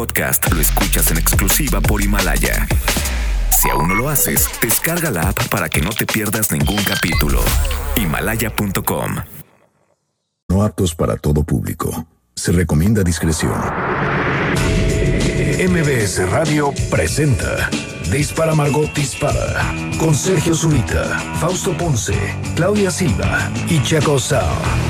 podcast lo escuchas en exclusiva por Himalaya. Si aún no lo haces, descarga la app para que no te pierdas ningún capítulo. Himalaya.com. No aptos para todo público. Se recomienda discreción. MBS Radio presenta Dispara Margot Dispara con Sergio Zurita, Fausto Ponce, Claudia Silva y Chaco Sao.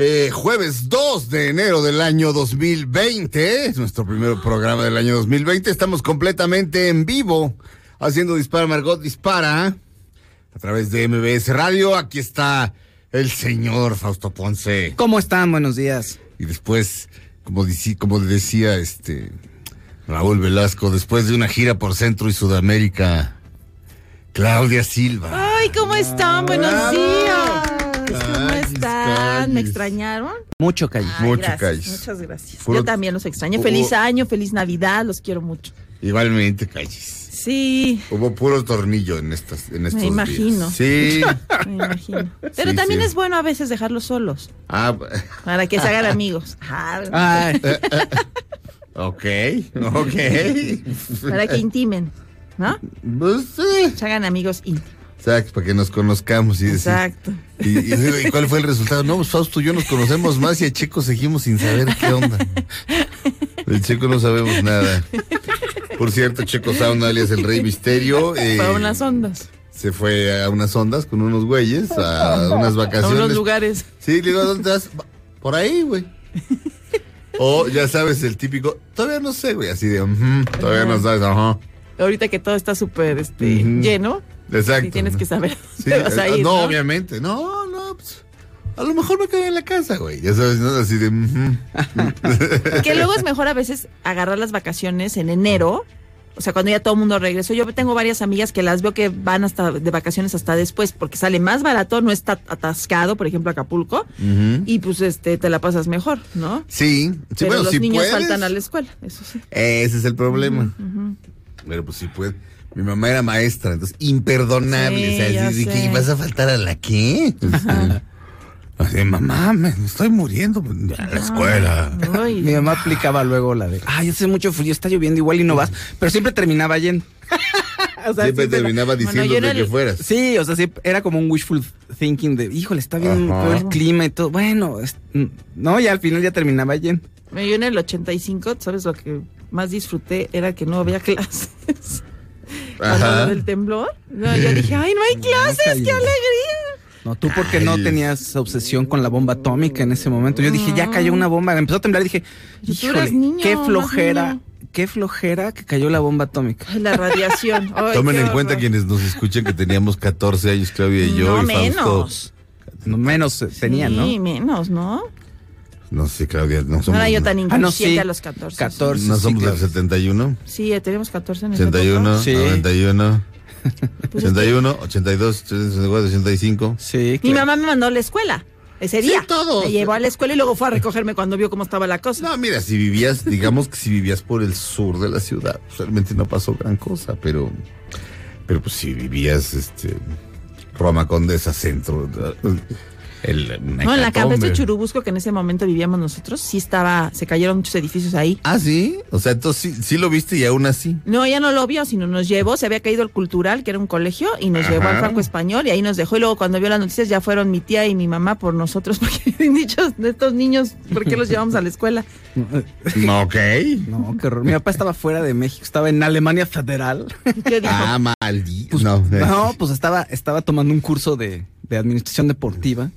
eh, jueves 2 de enero del año 2020. Es nuestro primer programa del año 2020. Estamos completamente en vivo haciendo Dispara, Margot, dispara a través de MBS Radio. Aquí está el señor Fausto Ponce. ¿Cómo están? Buenos días. Y después, como, dici- como decía este Raúl Velasco, después de una gira por Centro y Sudamérica, Claudia Silva. Ay, ¿cómo están? Buenos días. ¿Cómo están? ¿Me extrañaron? Mucho calle. Ay, Mucho gracias, calles. Muchas gracias. Puro- Yo también los extraño. Hubo- Feliz año, feliz Navidad, los quiero mucho. Igualmente, calles. Sí, Hubo puro tornillo en estas en estos me imagino. días. Sí. me imagino. Pero Sí, también sí. es bueno a veces dejarlos solos, ah, para que se hagan amigos. Ah, Ay, ok, ok. para que intimen, ¿no? Pues sí. Se hagan amigos íntimos. Exacto, para que nos conozcamos y decir. Exacto. Y, y- y cuál fue el resultado? No, pues Fausto y yo nos conocemos más y a Checo seguimos sin saber qué onda. El Checo no sabemos nada. Por cierto, Checo Sound, alias el Rey Misterio, eh, Para unas ondas, se fue a unas ondas con unos güeyes, a unas a vacaciones. unos lugares. Sí, le digo, ¿dónde estás? "Va- Por ahí, güey. O ya sabes, el típico, todavía no sé, güey, así de, "Ujú, todavía no sabes, ajá. Ahorita que todo está súper este, lleno, Exacto. sí tienes que saber Sí, te vas a eh, ir, no, ¿no? obviamente, no, no, pues, a lo mejor me quedo en la casa, güey, ya sabes, ¿no? Así de. Que luego es mejor a veces agarrar las vacaciones en enero. O sea, cuando ya todo el mundo regresó. Yo tengo varias amigas que las veo que van hasta de vacaciones hasta después, porque sale más barato, no está atascado, por ejemplo, Acapulco, y pues este te la pasas mejor, ¿no? Sí, sí, Pero bueno, los si niños puedes. faltan a la escuela, eso sí. Ese es el problema. Pero pues sí puede. Mi mamá era maestra, entonces imperdonable. Sí, o sea, ya así de sé. que vas a faltar a la qué? Este, así, mamá, me estoy muriendo. A la escuela. Ay, mi mamá aplicaba luego la de, ay, hace mucho frío, está lloviendo igual y no vas, pero siempre terminaba yendo. O sea, Siempre terminaba Bueno, diciéndote en que el- fueras. Sí, o sea, sí, era como un wishful thinking de, híjole, está bien peor el clima y todo. Bueno, es- no, ya al final ya terminaba yendo. Yo en el 85, ¿sabes lo que más disfruté? Era que no había clases. Ajá. lo del temblor. No, yo dije, ay, no hay clases, qué alegría. No, tú porque no Ay. tenías obsesión con la bomba atómica en ese momento. Yo dije, ya cayó una bomba. Empezó a temblar y dije, Tú eras híjole, niño, qué más flojera, niño. qué flojera que cayó la bomba atómica. Ay, La radiación. Ay, Tomen qué en cuenta horror. quienes nos escuchan que teníamos 14 años, Claudia y yo. No, y Fausto. menos. No, menos eh, tenían, ¿no? Sí, menos, ¿no? No sé, Claudia, no No somos. era yo tan Ah, inconsciente no, sí. a los 14. 14. No sí, somos claro. del 71, Sí, teníamos 14 en 81, época. Sí. 91, Pues es que 81, 82, 84, 85. Sí, Mi claro. mamá me mandó a la escuela ese Sí, día. todos. Me llevó a la escuela y luego fue a recogerme cuando vio cómo estaba la cosa. No, mira, si vivías, digamos que si vivías por el sur de la ciudad, pues, realmente no pasó gran cosa, pero, pero pues si vivías, este, Roma Condesa Centro, el, No, en la campestre hecatombe. Churubusco, que en ese momento vivíamos nosotros, sí estaba, se cayeron muchos edificios ahí. Ah, sí, o sea, entonces sí, sí lo viste y aún así. No, ella no lo vio, sino nos llevó, se había caído el cultural, que era un colegio, y nos llevó al. Franco Español, y ahí nos dejó, y luego cuando vio las noticias ya fueron mi tía y mi mamá por nosotros, porque habían dicho de estos niños, ¿por qué los llevamos a la escuela? Ok. No, qué horror. Mi papá estaba fuera de México, estaba en Alemania Federal. ¿Y qué dijo? Ah, maldito. Pues, no, no, pues estaba, estaba tomando un curso de, de administración deportiva.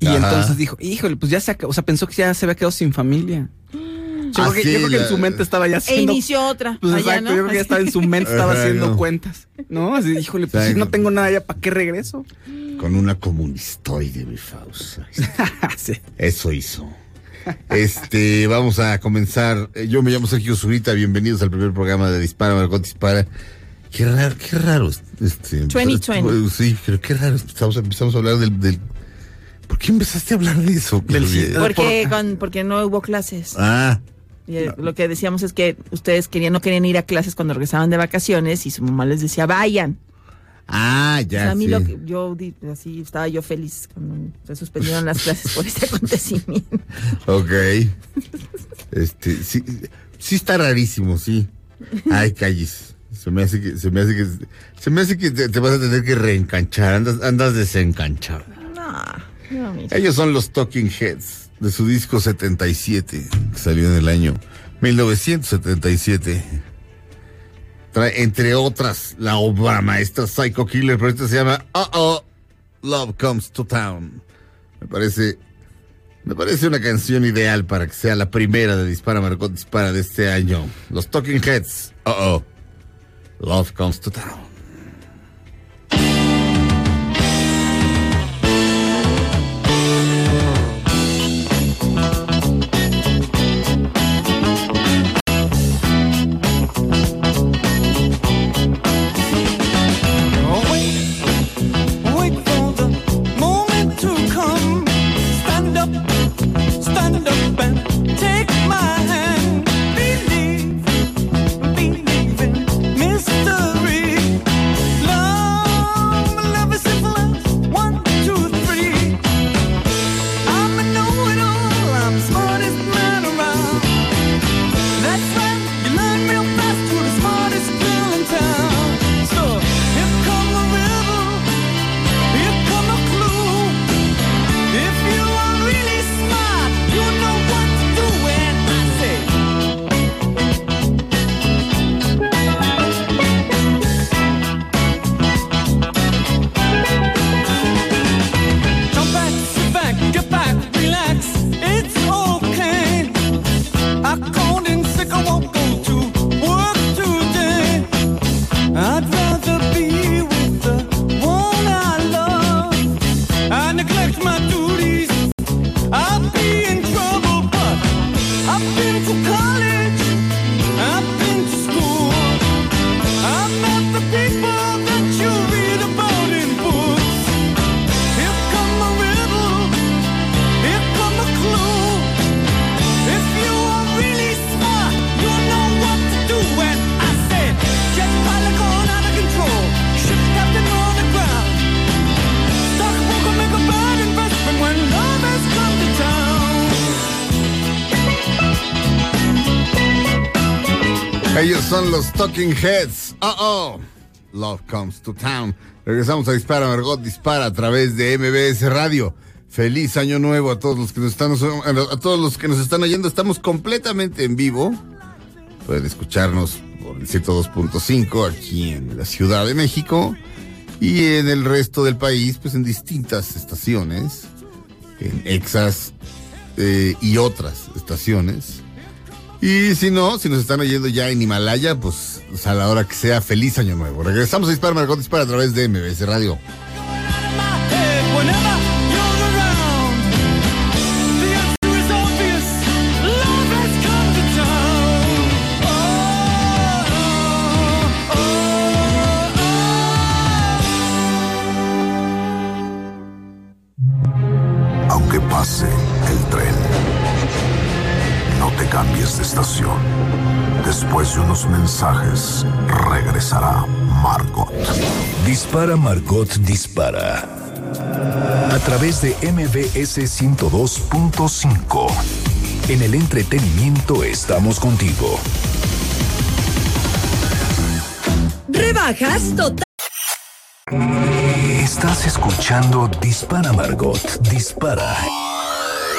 Y Ajá. entonces dijo, híjole, pues ya se acabó, o sea, pensó que ya se había quedado sin familia. Yo, Ah, creo, que, sí, yo creo que la- en su mente estaba ya E haciendo... inició otra. Pues allá, exacto, ¿no? yo creo que ya estaba en su mente, estaba Ajá, haciendo no. cuentas. ¿No? Así, híjole, pues si no tengo nada ya, ¿para qué regreso? Con una comunistoide, mi Faust. sí. Eso hizo. Este, vamos a comenzar. Eh, Yo me llamo Sergio Zurita, bienvenidos al primer programa de Dispara, Margot Dispara. Qué raro, qué raro. Este, 2020. Sí, pero qué raro. Empezamos, empezamos a hablar del, del- ¿Por qué empezaste a hablar de eso? Del Porque, con- porque no hubo clases. Ah, Y, eh, Lo que decíamos es que ustedes querían, no querían ir a clases cuando regresaban de vacaciones y su mamá les decía, vayan. ah, O ya. sea, a mí sí. lo que yo así estaba yo feliz cuando se suspendieron las clases por este acontecimiento. Ok. Este, sí, sí está rarísimo, sí. Ay, calles. Se me hace que, se me hace que, se me hace que te, te vas a tener que reencanchar. Andas, andas desencanchado. No, Ellos son los Talking Heads de su disco 77, que salió en el año 1977. Trae, entre otras, la obra maestra Psycho Killer, pero esta se llama Uh Oh, Love Comes to Town. Me parece, me parece una canción ideal para que sea la primera de Dispara Margot Dispara de este año. Los Talking Heads, Uh Oh, Love Comes to Town. Heads. Uh oh. Love comes to town. Regresamos a Dispara, Margot Dispara a través de MBS Radio. Feliz año nuevo a todos los que nos están a todos los que nos están oyendo. Estamos completamente en vivo. Pueden escucharnos por el 102.5 aquí en la Ciudad de México y en el resto del país, pues en distintas estaciones, en Exas eh, y otras estaciones. Y si no, si nos están oyendo ya en Himalaya, pues a la hora que sea, feliz año nuevo. Regresamos a Dispara Margot Dispara a través de MBS Radio. Mensajes, regresará Margot. Dispara Margot Dispara. A través de MBS 102.5. En el entretenimiento estamos contigo. Rebajas total. Estás escuchando Dispara Margot Dispara.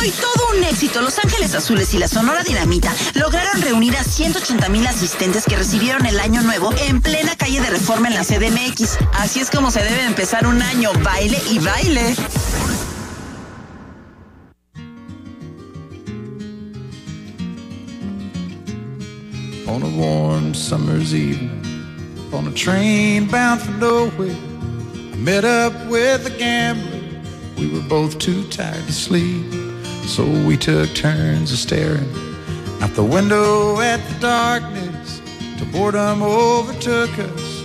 Hoy todo un éxito. Los Ángeles Azules y la Sonora Dinamita lograron reunir a 180 mil asistentes que recibieron el año nuevo en plena calle de reforma en la CDMX. Así es como se debe empezar un año, baile y baile. On a warm summer's evening, on a train bound for nowhere, I met up with a gambler. We were both too tired to sleep. So we took turns of staring out the window at the darkness. Till boredom overtook us,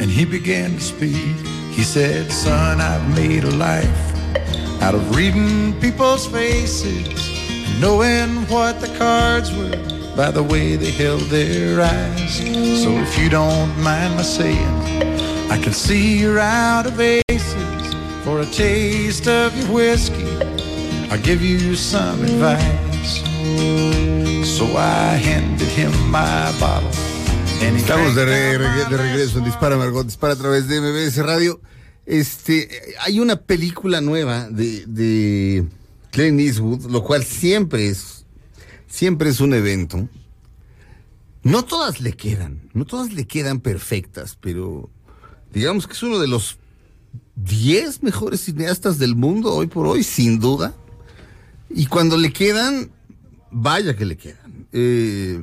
and he began to speak. He said, "Son, I've made a life out of reading people's faces and knowing what the cards were by the way they held their eyes. So if you don't mind my saying, I can see you're out of aces for a taste of your whiskey. I'll give you some advice. So I handed him my bottle. Estamos de, re- de regreso en Dispara Margot, Dispara a través de MBS Radio. Este, hay una película nueva de, de Clint Eastwood, lo cual siempre es, siempre es un evento. No todas le quedan, no todas le quedan perfectas, pero digamos que es uno de los 10 mejores cineastas del mundo hoy por hoy, sin duda. Y cuando le quedan, vaya que le quedan. Eh,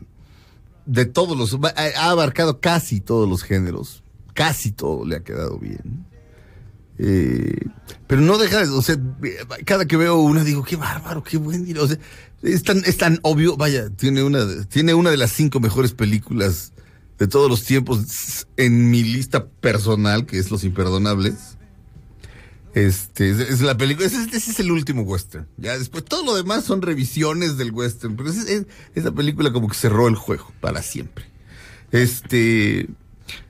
de todos los, ha abarcado casi todos los géneros, casi todo le ha quedado bien. Eh, pero no deja de, o sea, cada que veo una digo, qué bárbaro, qué buen. O sea, es tan, es tan obvio, vaya, tiene una, tiene una de las cinco mejores películas de todos los tiempos en mi lista personal, que es Los Imperdonables. Este, es, es la película, ese, ese es el último western. Ya después, todo lo demás son revisiones del western, pero es- esa película como que cerró el juego para siempre. Este,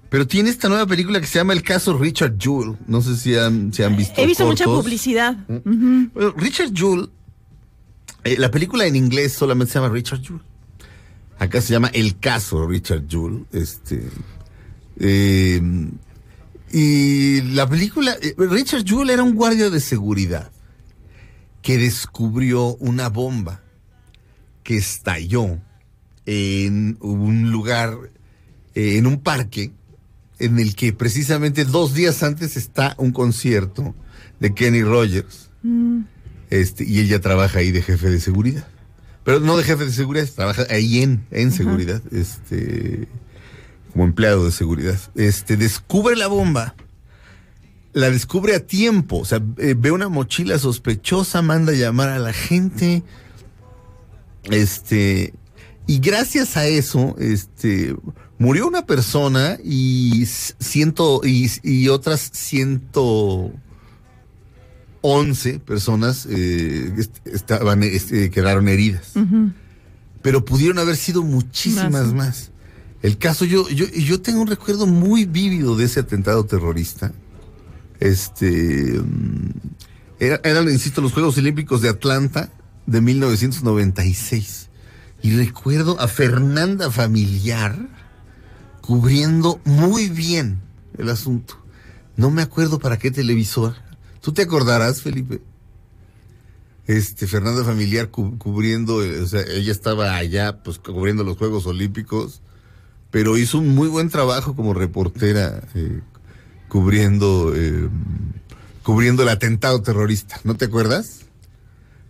pero tiene esta nueva película que se llama El caso Richard Jewell. No sé si han, si han visto. He visto mucha publicidad. Bueno, Richard Jewell, eh, la película en inglés solamente se llama Richard Jewell. Acá se llama El caso Richard Jewell. Este, eh, y la película, eh, Richard Jewell era un guardia de seguridad que descubrió una bomba que estalló en un lugar, eh, en un parque, en el que precisamente dos días antes está un concierto de Kenny Rogers. Este, y ella trabaja ahí de jefe de seguridad. Pero no de jefe de seguridad, trabaja ahí en, en seguridad, este, como empleado de seguridad. Este, descubre la bomba, la descubre a tiempo, o sea, eh, ve una mochila sospechosa, manda a llamar a la gente, este, y gracias a eso, este, murió una persona y ciento, y, y otras ciento 11 personas eh, est- estaban, este, quedaron heridas. Pero pudieron haber sido muchísimas Más. más. El caso, yo, yo, yo tengo un recuerdo muy vívido de ese atentado terrorista. Este. mm, era- eran, insisto, los Juegos Olímpicos de Atlanta de 1996. Y recuerdo a Fernanda Familiar cubriendo muy bien el asunto. No me acuerdo para qué televisor. ¿Tú te acordarás, Felipe? Este, Fernanda Familiar cu- cubriendo, eh, o sea, ella estaba allá, pues cubriendo los Juegos Olímpicos, pero hizo un muy buen trabajo como reportera, eh, cubriendo, eh, cubriendo el atentado terrorista. ¿No te acuerdas?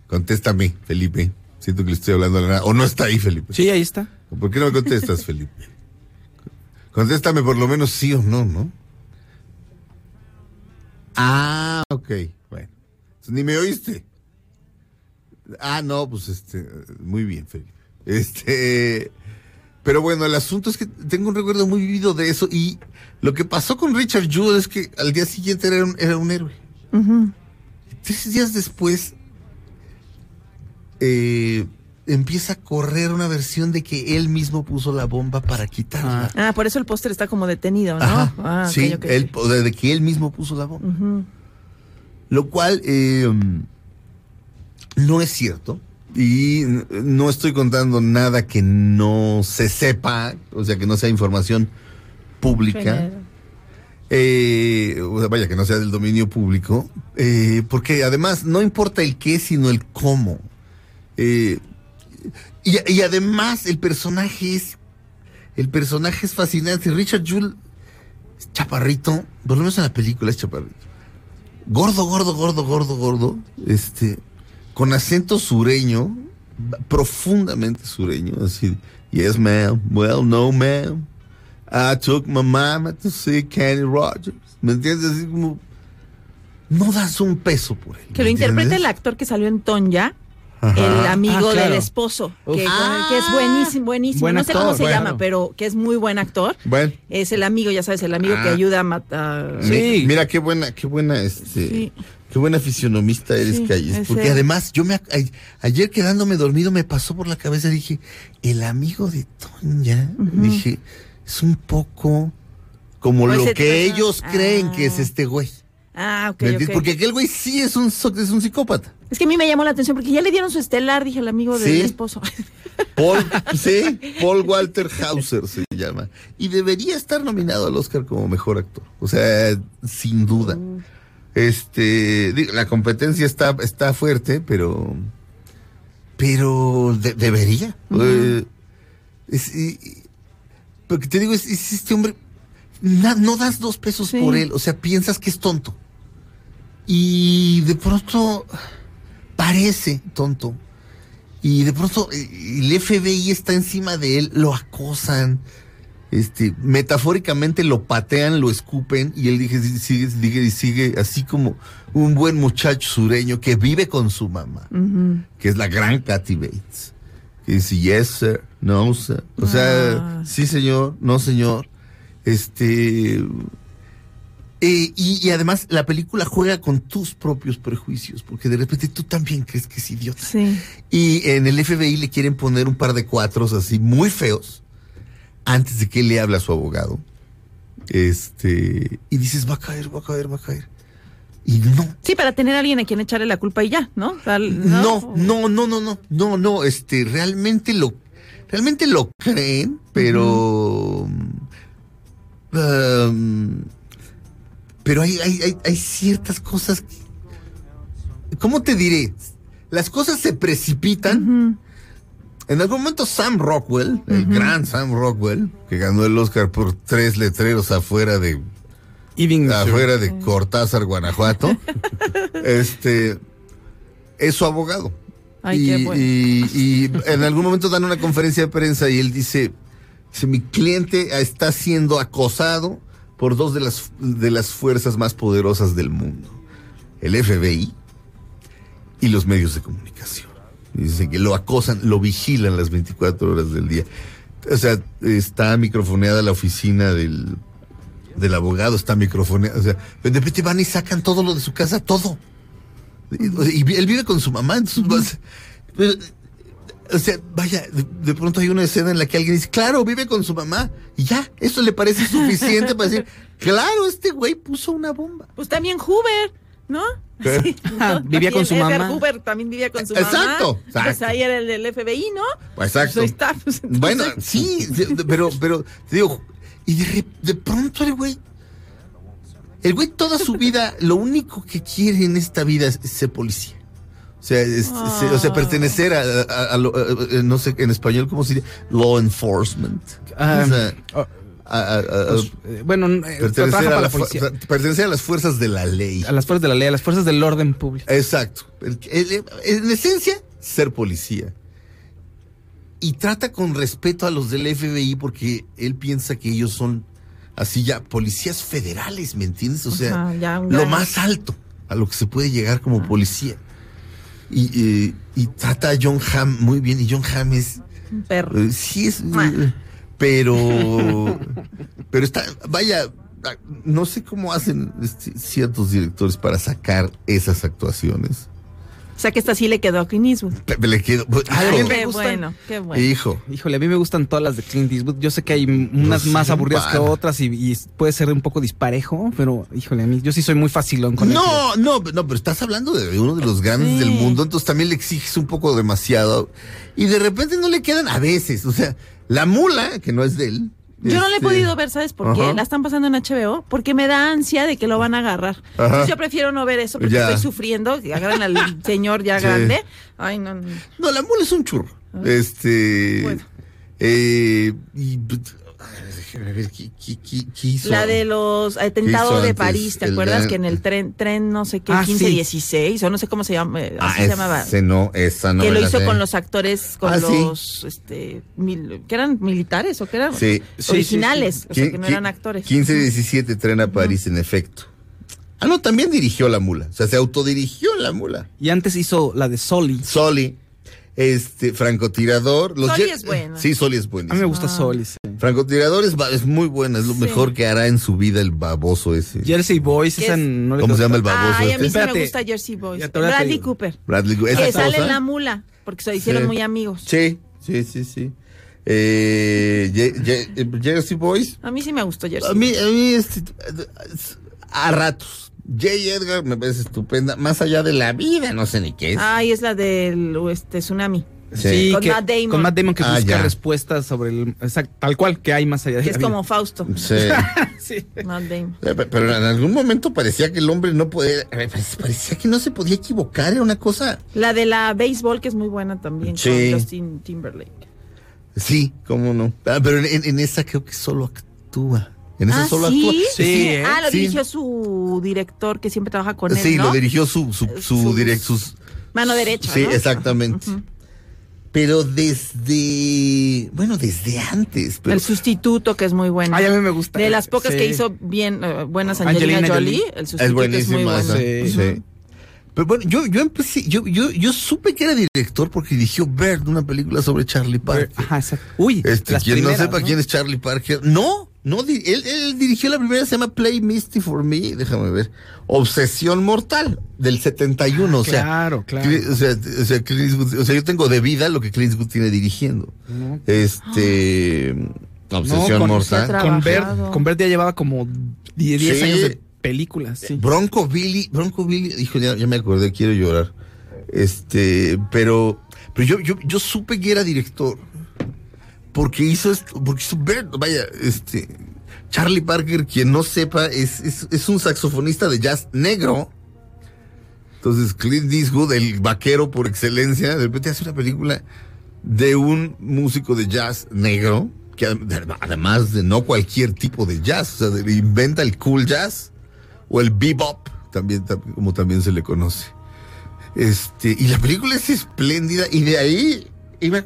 Contéstame, Felipe. Siento que le estoy hablando a la nada. O no está ahí, Felipe. Sí, ahí está. ¿Por qué no me contestas, Felipe? Contéstame por lo menos sí o no, ¿no? Ah, ok. Bueno. Ni me oíste. Ah, no, pues este, muy bien, Felipe. Este, pero bueno, el asunto es que tengo un recuerdo muy vivido de eso y lo que pasó con Richard Jewell es que al día siguiente era un, era un héroe. Tres días después eh, empieza a correr una versión de que él mismo puso la bomba para quitarla. Ah, por eso el póster está como detenido, ¿no? Ajá, Ah, ok, sí, ok. él- o sea, de que él mismo puso la bomba. Lo cual eh, no es cierto. Y no estoy contando nada que no se sepa, o sea, que no sea información pública. Eh, o sea, vaya, que no sea del dominio público. eh, porque además no importa el qué, sino el cómo. Eh, y, y además el personaje es. El personaje es fascinante. Richard Jewell es chaparrito, menos en la película es chaparrito. Gordo, gordo, gordo, gordo, gordo. Este, con acento sureño, profundamente sureño, así, Yes, ma'am. Well, no, ma'am. I took my mama to see Kenny Rogers. ¿Me entiendes? Así como, no das un peso por él. Que lo ¿me interpreta entiendes? el actor que salió en Tonya, Ajá. el amigo Ah, claro. del esposo, que, Ah. que es buenísimo, buenísimo. Buen no sé actor, cómo se bueno. llama, pero que es muy buen actor. Bueno. Es el amigo, ya sabes, el amigo que Ah. ayuda a matar. Mi- Sí. Mira qué buena, qué buena, este, Sí. Qué buena fisionomista eres, Sí, Calles. Porque además, yo me, a- ayer quedándome dormido me pasó por la cabeza, dije, el amigo de Tonya, dije, es un poco como lo que ellos creen que es Ah. este güey. Ah, ok, ¿Me entiendes? ok. Porque aquel güey sí es un, es un psicópata. Es que a mí me llamó la atención porque ya le dieron su estelar, dije el amigo del Sí. esposo. Paul, sí, Paul Walter Hauser se llama. Y debería estar nominado al Oscar como mejor actor. O sea, sin duda. Este, digo, la competencia está, está fuerte, pero, pero de- debería. Es- y- y- porque te digo, es, es este hombre, na- no das dos pesos Sí. por él. O sea, piensas que es tonto. Y de pronto parece tonto. Y de pronto eh, el FBI está encima de él, lo acosan, este, metafóricamente lo patean, lo escupen y él dije, sigue, sigue, sigue, así como un buen muchacho sureño que vive con su mamá, que es la gran Kathy Bates, que dice, yes, sir, no, sir. O sea, Ah. sí, señor, no, señor. Este, eh, y, y además la película juega con tus propios prejuicios, porque de repente tú también crees que es idiota. Sí. Y en el FBI le quieren poner un par de cuatros así muy feos antes de que él le hable a su abogado. Este, y dices, va a caer, va a caer, va a caer. Y no. Sí, para tener a alguien a quien echarle la culpa y ya, ¿no? O sea, No, no, no, no, no, no, no, este, realmente lo, realmente lo creen, pero, um, pero hay, hay, hay, hay ciertas cosas, que- ¿cómo te diré? Las cosas se precipitan. En algún momento Sam Rockwell, el gran Sam Rockwell, que ganó el Oscar por tres letreros afuera de afuera de Cortázar, Guanajuato, este es su abogado. Ay, y, qué bueno. y- y en algún momento dan una conferencia de prensa y él dice, dice, mi cliente está siendo acosado por dos de las, de las fuerzas más poderosas del mundo, el FBI y los medios de comunicación. Dicen que lo acosan, lo vigilan las 24 horas del día. O sea, está microfoneada la oficina del, del abogado, está microfoneada. O sea, de repente van y sacan todo lo de su casa, todo. Y, él vive con su mamá. entonces, vas- pero, o sea, vaya, de, de pronto hay una escena en la que alguien dice, claro, vive con su mamá. Y ya, eso le parece suficiente para decir, claro, este güey puso una bomba. Pues también Hoover, ¿no? Ah, vivía con su Edgar mamá. Hoover también vivía con su Exacto, mamá. Pues exacto. ahí era el del FBI, ¿no? Exacto. Pues ahí está, pues, entonces- Bueno, sí, pero, pero, te digo, y de, de pronto el güey, el güey toda su vida, lo único que quiere en esta vida es, es ser policía. O sea, es- o sea, pertenecer a, a- a lo- a- a- no sé, en español, ¿cómo se dice? Law enforcement. Ah, O sea, oh, a- a- a- pues, eh, bueno, eh, pertenecer, trabaja a para la la fu- policía. pertenecer a las fuerzas de la ley. A las fuerzas de la ley, a las fuerzas del orden público. Exacto. En esencia, ser policía. Y trata con respeto a los del FBI porque él piensa que ellos son así ya policías federales, ¿me entiendes? O sea, Ajá, ya un lo más alto a lo que se puede llegar como policía. Y, eh, y trata a John Hamm muy bien. Y John Hamm es. Un perro. eh, sí, es. eh, pero. pero está. Vaya. ah, No sé cómo hacen ciertos directores para sacar esas actuaciones. O sea que esta sí le quedó a Clint Eastwood. Le quedo. Ay, a mí hijo, me Qué gustan. bueno, qué bueno. hijo. Híjole, a mí me gustan todas las de Clint Eastwood. Yo sé que hay unas No más aburridas que otras y, y puede ser un poco disparejo, pero híjole, a mí yo sí soy muy facilón con eso. No, no, no, pero estás hablando de uno de los grandes Sí. del mundo, entonces también le exiges un poco demasiado. Y de repente no le quedan a veces. O sea, la mula, que no es de él. Yo no le he este, podido ver, ¿sabes por qué? Ajá. La están pasando en HBO porque me da ansia de que lo van a agarrar. Entonces yo prefiero no ver eso porque Ya. estoy sufriendo, que agarran al señor ya Sí. grande. Ay, no, no. No, la mula es un churro. Este. Bueno. eh, y, déjame ver, ¿qué, qué, qué- qué hizo? La de los atentados de? París, ¿te acuerdas? Que en el tren, tren no sé qué, Ah, sí. 1516, o no sé cómo se llama, Ah, así se llamaba. ese no, esa no que lo hizo sé. con los actores, con Ah, sí. los, este, mil- que eran militares o que eran Sí. Sí, originales, o sea, que no eran actores. 15-17 tren a París, en efecto. Ah, no, también dirigió la mula. O sea, se autodirigió la mula. Y antes hizo la de Soli. Soli, este, francotirador. Los Soli es buena. Sí, Soli es A buena. mí me gusta Soli. sí. Francotirador es, es muy buena, es lo Sí. mejor que hará en su vida el baboso ese. Jersey Boys, ¿Qué esa es? no le ¿Cómo se llama el baboso Ay, a mí este? sí me Espérate. gusta Jersey Boys. A Bradley. Cooper. Bradley Cooper. Que ¿Esa sale en la mula, porque se hicieron Sí. muy amigos. Sí, sí, sí, sí. Eh, Ye- Ye- eh, Jersey Boys. A mí sí me gustó Jersey A mí, a mí, este, a ratos. J. Edgar me parece estupenda, más allá de la vida, no sé ni qué es. Ay, es la del este, tsunami. Sí, Con que- Matt Damon. Con Matt Damon que Ah, busca ya. respuestas sobre el. exact- tal cual que hay más allá de Que la es vida. como Fausto. Sí. Sí. Matt Damon. Eh, pe- Pero en algún momento parecía que el hombre no podía, eh, parecía que no se podía equivocar, era una cosa. La de la béisbol, que es muy buena también, Sí. con Justin Timberlake. Sí, cómo no. Ah, pero en esa creo que solo actúa. En esa Ah, solo ¿sí? actúa. Sí, ¿eh? Ah, lo Sí. dirigió su director que siempre trabaja con él, Sí, ¿no? lo dirigió su, su, su direct, sus, Mano derecha, Sí, ¿no? exactamente. Pero desde, bueno, desde antes. Pero, El sustituto, que es muy bueno. Ay, a mí me gusta. De las pocas Sí. que hizo bien eh, buenas Angelina, Angelina Jolie, Jolie. el es sustituto es, muy buenísima bueno. esa. Sí. sí. Pero bueno, yo, yo empecé, yo, yo, yo supe que era director porque dirigió Bird, una película sobre Charlie Parker. Ajá, exacto. Uy, Este, las quien no sepa quién es Charlie Parker, no, no, él, él dirigió la primera, se llama Play Misty for Me, déjame ver, Obsesión Mortal, del 71, o sea, Claro, claro. O sea, o sea, Clint o sea, yo tengo de vida lo que Clint Eastwood tiene dirigiendo. Este, Obsesión con- Mortal. Con Bert, Trabajado. con Bert ya llevaba como 10, 10 Sí. años de películas, sí. Bronco Billy, Bronco Billy, hijo, ya, ya me acordé, quiero llorar. Este, pero, pero yo, yo, yo supe que era director. Porque hizo esto, porque hizo Bird, vaya, este, Charlie Parker, quien no sepa, es, es, un saxofonista de jazz negro. Entonces, Clint Eastwood, el vaquero por excelencia, de repente hace una película de un músico de jazz negro, que adem- además de no cualquier tipo de jazz, o sea, inventa el cool jazz o el bebop, también, tam- como también se le conoce. Este, y la película es espléndida, y de ahí iba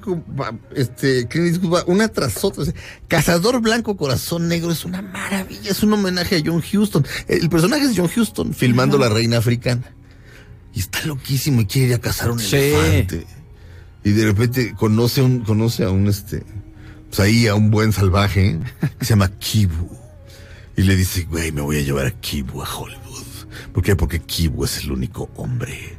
este, Clint Eastwood va una tras otra. o sea, Cazador Blanco, Corazón Negro es una maravilla, es un homenaje a John Huston. El personaje es John Huston, filmando la reina africana. Y está loquísimo y quiere ir a cazar un Sí. elefante. Y de repente conoce a un, conoce a un este, pues ahí a un buen salvaje que se llama Kibu. Y le dice, güey, me voy a llevar a Kibu a Hollywood. ¿Por qué? Porque Kibu es el único hombre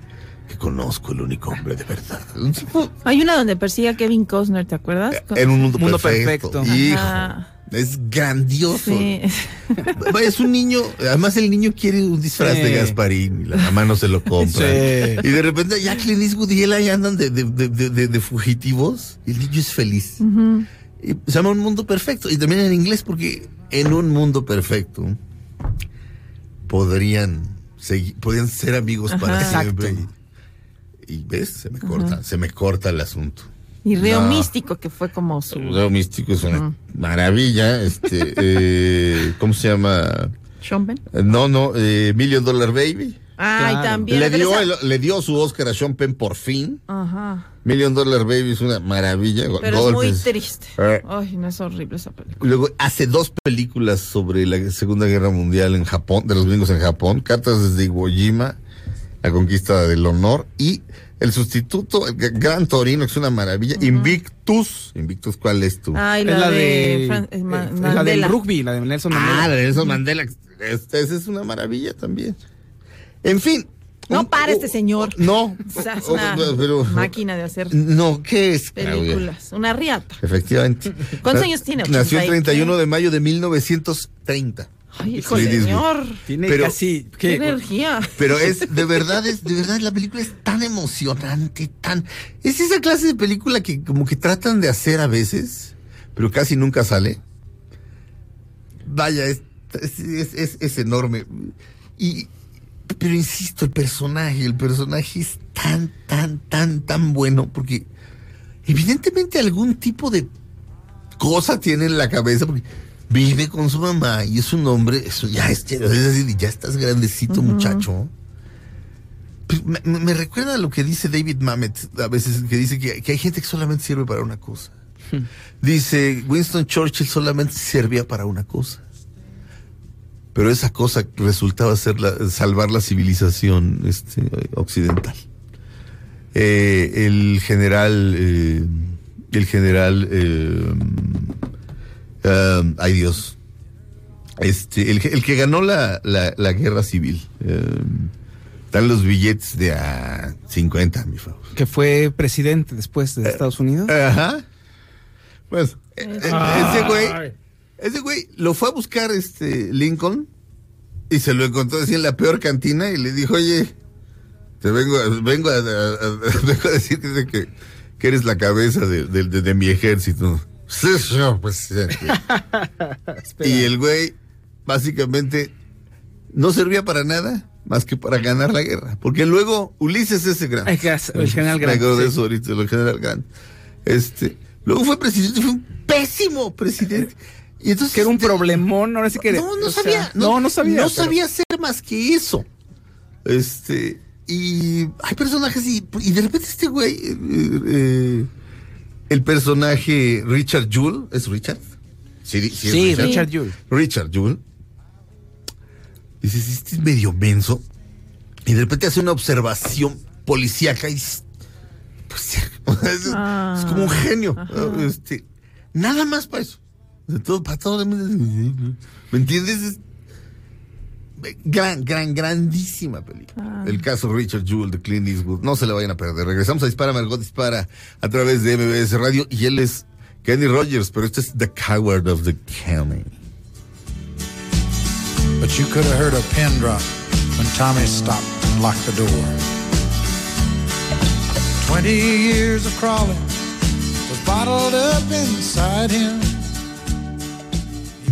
que conozco, el único hombre de verdad. Hay una donde persigue a Kevin Costner, ¿te acuerdas? en un mundo, Mundo perfecto. perfecto. Hijo, Ajá. es grandioso. Sí. Vaya, es un niño, además el niño quiere un disfraz Sí. de Gasparín y la mamá no se lo compra. Sí. Y de repente ya Clint Eastwood y él ahí andan de, de, de, de- de- de fugitivos y el niño es feliz. Y se llama Un Mundo Perfecto. Y también en inglés porque en un mundo perfecto podrían, seguir, podrían ser amigos para siempre. Y, y ves, se me corta, se me corta el asunto. Y Río No. Místico, que fue como su... Río Místico es una maravilla. Este, eh, ¿cómo se llama? Sean Penn. Eh, No, no, eh, Million Dollar Baby. Ay, Claro. también. Le dio, esa- el- le dio su Oscar a Sean Penn por fin. Ajá. Million Dollar Baby es una maravilla. Pero es muy triste. Eh. Ay, no es horrible esa película. Luego hace dos películas sobre la Segunda Guerra Mundial en Japón, de los gringos en Japón, Cartas desde Iwo Jima, La Conquista del Honor y El Sustituto, el Gran Torino, que es una maravilla. Invictus. Invictus, ¿cuál es tú? Ay, Es la, de, de, Fran- eh, eh, es la del rugby, la de Nelson Mandela. Ah, la de Nelson Mandela. Esta, esa es una maravilla también. En fin. No Un- para este señor. No. O sea, es o- una pero- máquina de hacer No, ¿qué es? Claudia? películas. Una riata. Efectivamente. ¿Cuántos años tiene? Nació el 80 y 31 de mayo de 1930. Ay, hijo señor. Tiene Pero- casi. Qué ¿qué? energía. Pero es, de verdad, es, de verdad, la película es tan emocionante, tan. Es esa clase de película que como que tratan de hacer a veces, pero casi nunca sale. Vaya, es, es, es- es- es enorme. Y, pero insisto, el personaje, el personaje es tan, tan, tan, tan bueno, porque evidentemente algún tipo de cosa tiene en la cabeza? Porque vive con su mamá y es un hombre, eso ya es, es decir, ya estás grandecito, muchacho. Pues, me, recuerda a lo que dice David Mamet a veces, que dice que, que hay gente que solamente sirve para una cosa. Dice, Winston Churchill solamente servía para una cosa. Pero esa cosa resultaba ser la- salvar la civilización este, occidental. Eh, el general, eh, el general, eh, um, ay Dios, este, el, que- el que ganó la, la- la guerra civil. eh, dan los billetes de a 50, mi favor. Que fue presidente después de Estados Unidos. Ajá. Pues, eh, eh, ese güey, ese güey lo fue a buscar este Lincoln y se lo encontró así en la peor cantina y le dijo, oye, te vengo a, vengo a, a- a- vengo a decir que, que eres la cabeza de, de- de- de mi ejército. Sí, señor presidente. y el güey, básicamente, no servía para nada más que para ganar la guerra. Porque luego Ulises S. Grant. El general Grant, Me de eso ahorita, el general Grant. Este, luego fue presidente, fue un pésimo presidente. Y entonces, Que era un este, problemón, ahora sí que... no, no sea, sabía. no, no sabía. No pero- sabía hacer más que eso. Este. Y hay personajes y, y de repente este güey, eh, eh, el personaje Richard Jewell, ¿es Richard? Sí, sí, es Sí, Richard Jewell. Richard Jewell. Dices, este es medio menso. Y de repente hace una observación policíaca y pues, es, es como un genio. ¿no? Este, nada más para eso. De todo, para todo. ¿Me entiendes? Gran, gran, grandísima película. El caso Richard Jewell de Clint Eastwood. No se la vayan a perder. Regresamos a Dispara, Margot Dispara a través de MBS Radio. Y él es Kenny Rogers, pero este es The Coward of the County. But you could have heard a pin drop when Tommy stopped and locked the door. Twenty years of crawling was bottled up inside him. He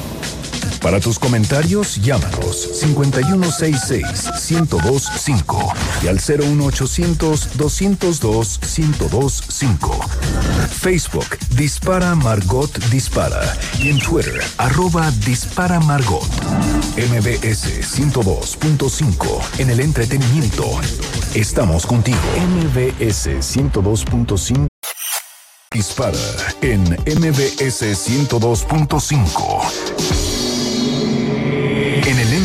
Para tus comentarios, llámanos 5166-1025 y al 01800-202-1025. Facebook Dispara Margot Dispara y en Twitter arroba Dispara Margot. MBS 102.5 en el entretenimiento. Estamos contigo. MBS 102.5. Dispara en MBS 102.5.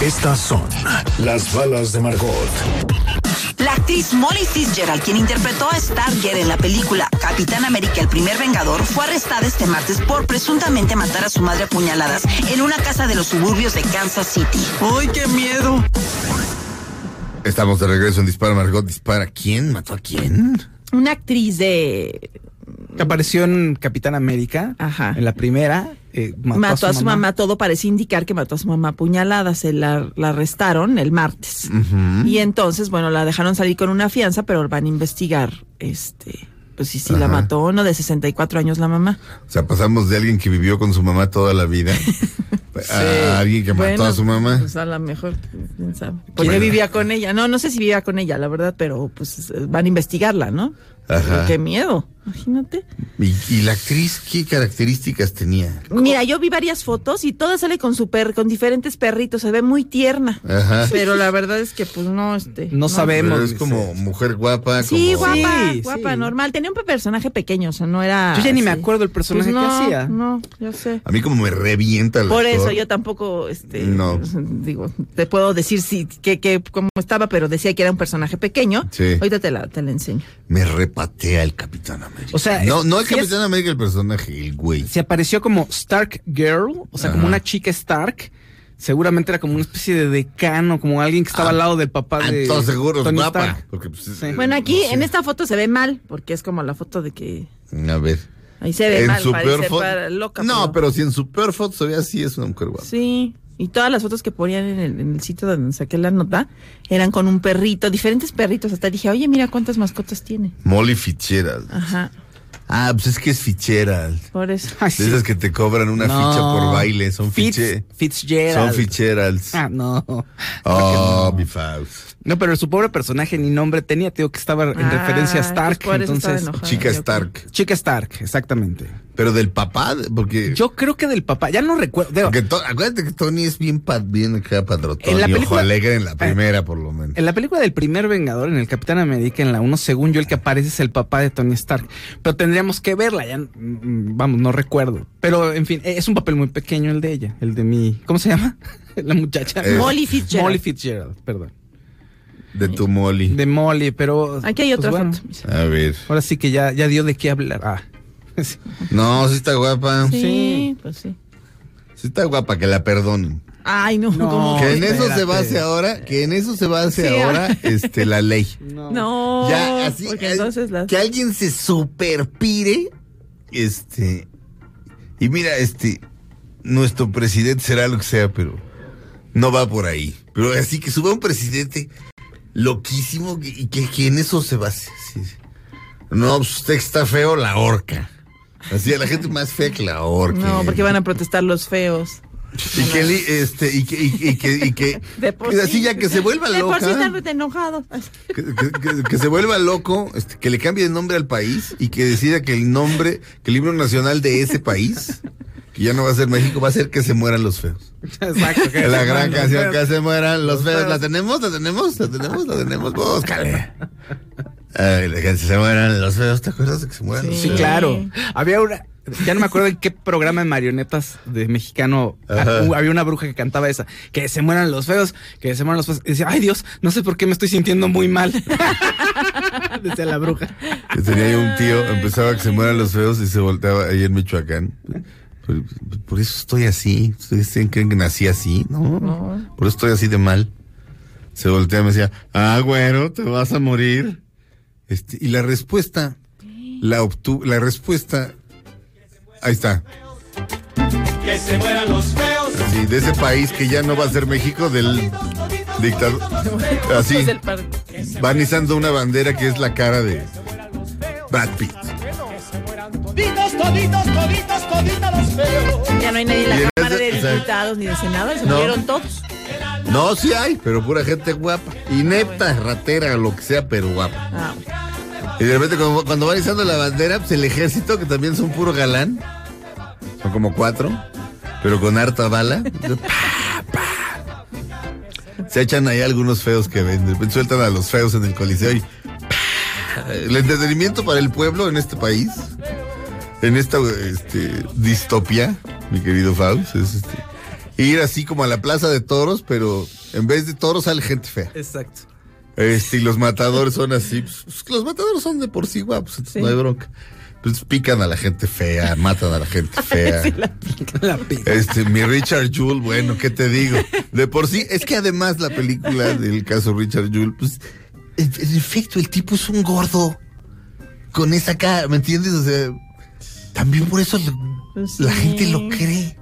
Estas son las balas de Margot. La actriz Molly Fitzgerald, quien interpretó a Stargirl en la película Capitán América el primer Vengador, fue arrestada este martes por presuntamente matar a su madre a puñaladas en una casa de los suburbios de Kansas City. ¡Ay, qué miedo! Estamos de regreso en Dispara, Margot Dispara. ¿Quién mató a quién? Una actriz de. Que apareció en Capitán América. Ajá. En la primera. Eh, mató, Mató, a su mamá. Todo parecía indicar que mató a su mamá apuñalada. Se la, la arrestaron el martes. Y entonces, bueno, la dejaron salir con una fianza, pero van a investigar, este, pues si sí la mató o no, de 64 años la mamá. O sea, pasamos de alguien que vivió con su mamá toda la vida a alguien que mató Bueno, a su mamá. Pues a lo mejor, quién sabe. Porque vivía con ella. No, no sé si vivía con ella, la verdad, pero pues van a investigarla, ¿no? Ajá. Qué miedo, imagínate. ¿Y, y la actriz qué características tenía? Mira, yo vi varias fotos y todas sale con su per, con diferentes perritos, se ve muy tierna. Ajá. Pero la verdad es que pues no, este. No sabemos. Pero es como mujer guapa. Sí, como- guapa, Sí, guapa, sí. normal. Tenía un personaje pequeño, o sea, no era. Yo ya ni me acuerdo el personaje Pues no, que hacía. No, yo sé. A mí como me revienta el Por actor. eso yo tampoco, este, No. digo, te puedo decir si que, que cómo estaba, pero decía que era un personaje pequeño. Sí. Ahorita te la, te la enseño. Me repatea el Capitán América. O sea, no, no el es- Capitán América, el personaje, el güey. Se apareció como Stark Girl, o sea, como una chica Stark. Seguramente era como una especie de decano, como alguien que estaba al lado del papá Ah, de. entonces seguro es Tony guapa. Stark. Porque, pues, Sí. eh, Bueno, aquí no sé. en esta foto se ve mal, porque es como la foto de que. A ver. Ahí se ve en mal, su parece peor foto. para- loca. No, pero si en su peor foto se ve así, es una mujer guapa. Sí. Y todas las fotos que ponían en el, en el sitio donde saqué la nota eran con un perrito, diferentes perritos. Hasta dije, oye, mira cuántas mascotas tiene. Molly Fitzgerald. Ajá, Ah, pues es que es Fitzgerald. por eso. Ay, De sí. esas que te cobran una No. ficha por baile. Son Fitz, fiche. Fitzgerald. Son Fitzgeralds. Ah, no. Oh, mi Faust. No, pero su pobre personaje ni nombre tenía, te digo que estaba en Ah, referencia a Stark. pues entonces, enojada, Chica Stark. chica Stark, exactamente. Pero del papá, porque. Yo creo que del papá, ya no recuerdo. to- acuérdate que Tony es bien, pa- bien acá padrotón. En la y ojo película- alegre en la primera, por lo menos. En la película del primer Vengador, en el Capitán América, en la 1, según yo, el que aparece es el papá de Tony Stark. Pero tendríamos que verla, ya, mm, vamos, no recuerdo. Pero, en fin, es un papel muy pequeño el de ella, el de mi, ¿cómo se llama? La muchacha. Eh, Molly Fitzgerald. Molly Fitzgerald, perdón. De tu Molly. De Molly, pero... Aquí hay otra pues, bueno, foto. A ver. Ahora sí que ya, ya dio de qué hablar. Ah. No, sí está guapa. Sí, Sí. pues sí. Sí está guapa, que la perdonen. Ay, no, No. ¿cómo? Que en eso se base ahora, que en eso se base Sí, ahora, este, la ley. No, ya, así, porque eh, entonces las... que alguien se superpire, este, y mira, este, nuestro presidente será lo que sea, pero no va por ahí. Pero así que suba un presidente loquísimo y que, que en eso se base. sí, sí. No, pues usted que está feo, la horca. Así a la gente más fea que la. No, porque van a protestar los feos. Y que, este, y que, y, que- y que, y que, De así sí. ya que se vuelva De por sí loca. están enojados. Que, que- que- que se vuelva loco, este, que le cambie el nombre al país y que decida que el nombre, que el himno nacional de ese país, que ya no va a ser México, va a ser que se mueran los feos. Exacto. que- la gran canción, feos. que se mueran los feos. feos. ¿La tenemos? ¿La tenemos? ¿La tenemos? ¿La tenemos? Búscale. Ay, que se mueran los feos. ¿Te acuerdas de que se mueran los Sí, feos? claro. Había una. Ya no me acuerdo en qué programa de marionetas de mexicano Ajá. ah, había una bruja que cantaba esa. Que se mueran los feos, que se mueran los feos. Y decía, ay Dios, no sé por qué me estoy sintiendo muy mal. Decía la bruja. Yo tenía ahí un tío, empezaba a que se mueran los feos y se volteaba ahí en Michoacán. Por, por eso estoy así. ¿Ustedes creen que nací así? No, Por eso estoy así de mal. Se voltea y me decía, ah, bueno, te vas a morir. Este, y la respuesta, la obtuve, la respuesta, ahí está. Que se mueran los feos. Así, de ese país que ya no va a ser México, del dictador. Así, Pues el par- van izando una bandera que es la cara de Brad Pitt. Toditos, toditos, toditos, toditos los feos. Ya no hay nadie en la Cámara de Diputados ni de Senado, se no. murieron todos. No, sí hay, pero pura gente guapa. Inepta, ratera, lo que sea, pero guapa. Ah, Y de repente cuando, cuando van izando la bandera, pues el ejército, que también son puro galán, son como cuatro, pero con harta bala. pa, pa. Se echan ahí algunos feos que ven, de repente sueltan a los feos en el coliseo y pa. el entretenimiento para el pueblo en este país, en esta este, distopia, mi querido Faust, es este, ir así como a la plaza de toros, pero en vez de toros sale gente fea. Exacto. Este, y los matadores son así. pues, pues, los matadores son de por sí guapos, entonces no hay bronca. Pues pican a la gente fea, matan a la gente fea. La pi- Este, mi Richard Jewell, bueno, ¿qué te digo? De por sí, es que además la película del caso Richard Jewell, pues, en, efecto, el tipo es un gordo. Con esa cara, ¿me entiendes? O sea, también por eso lo- Pues la sí. gente lo cree.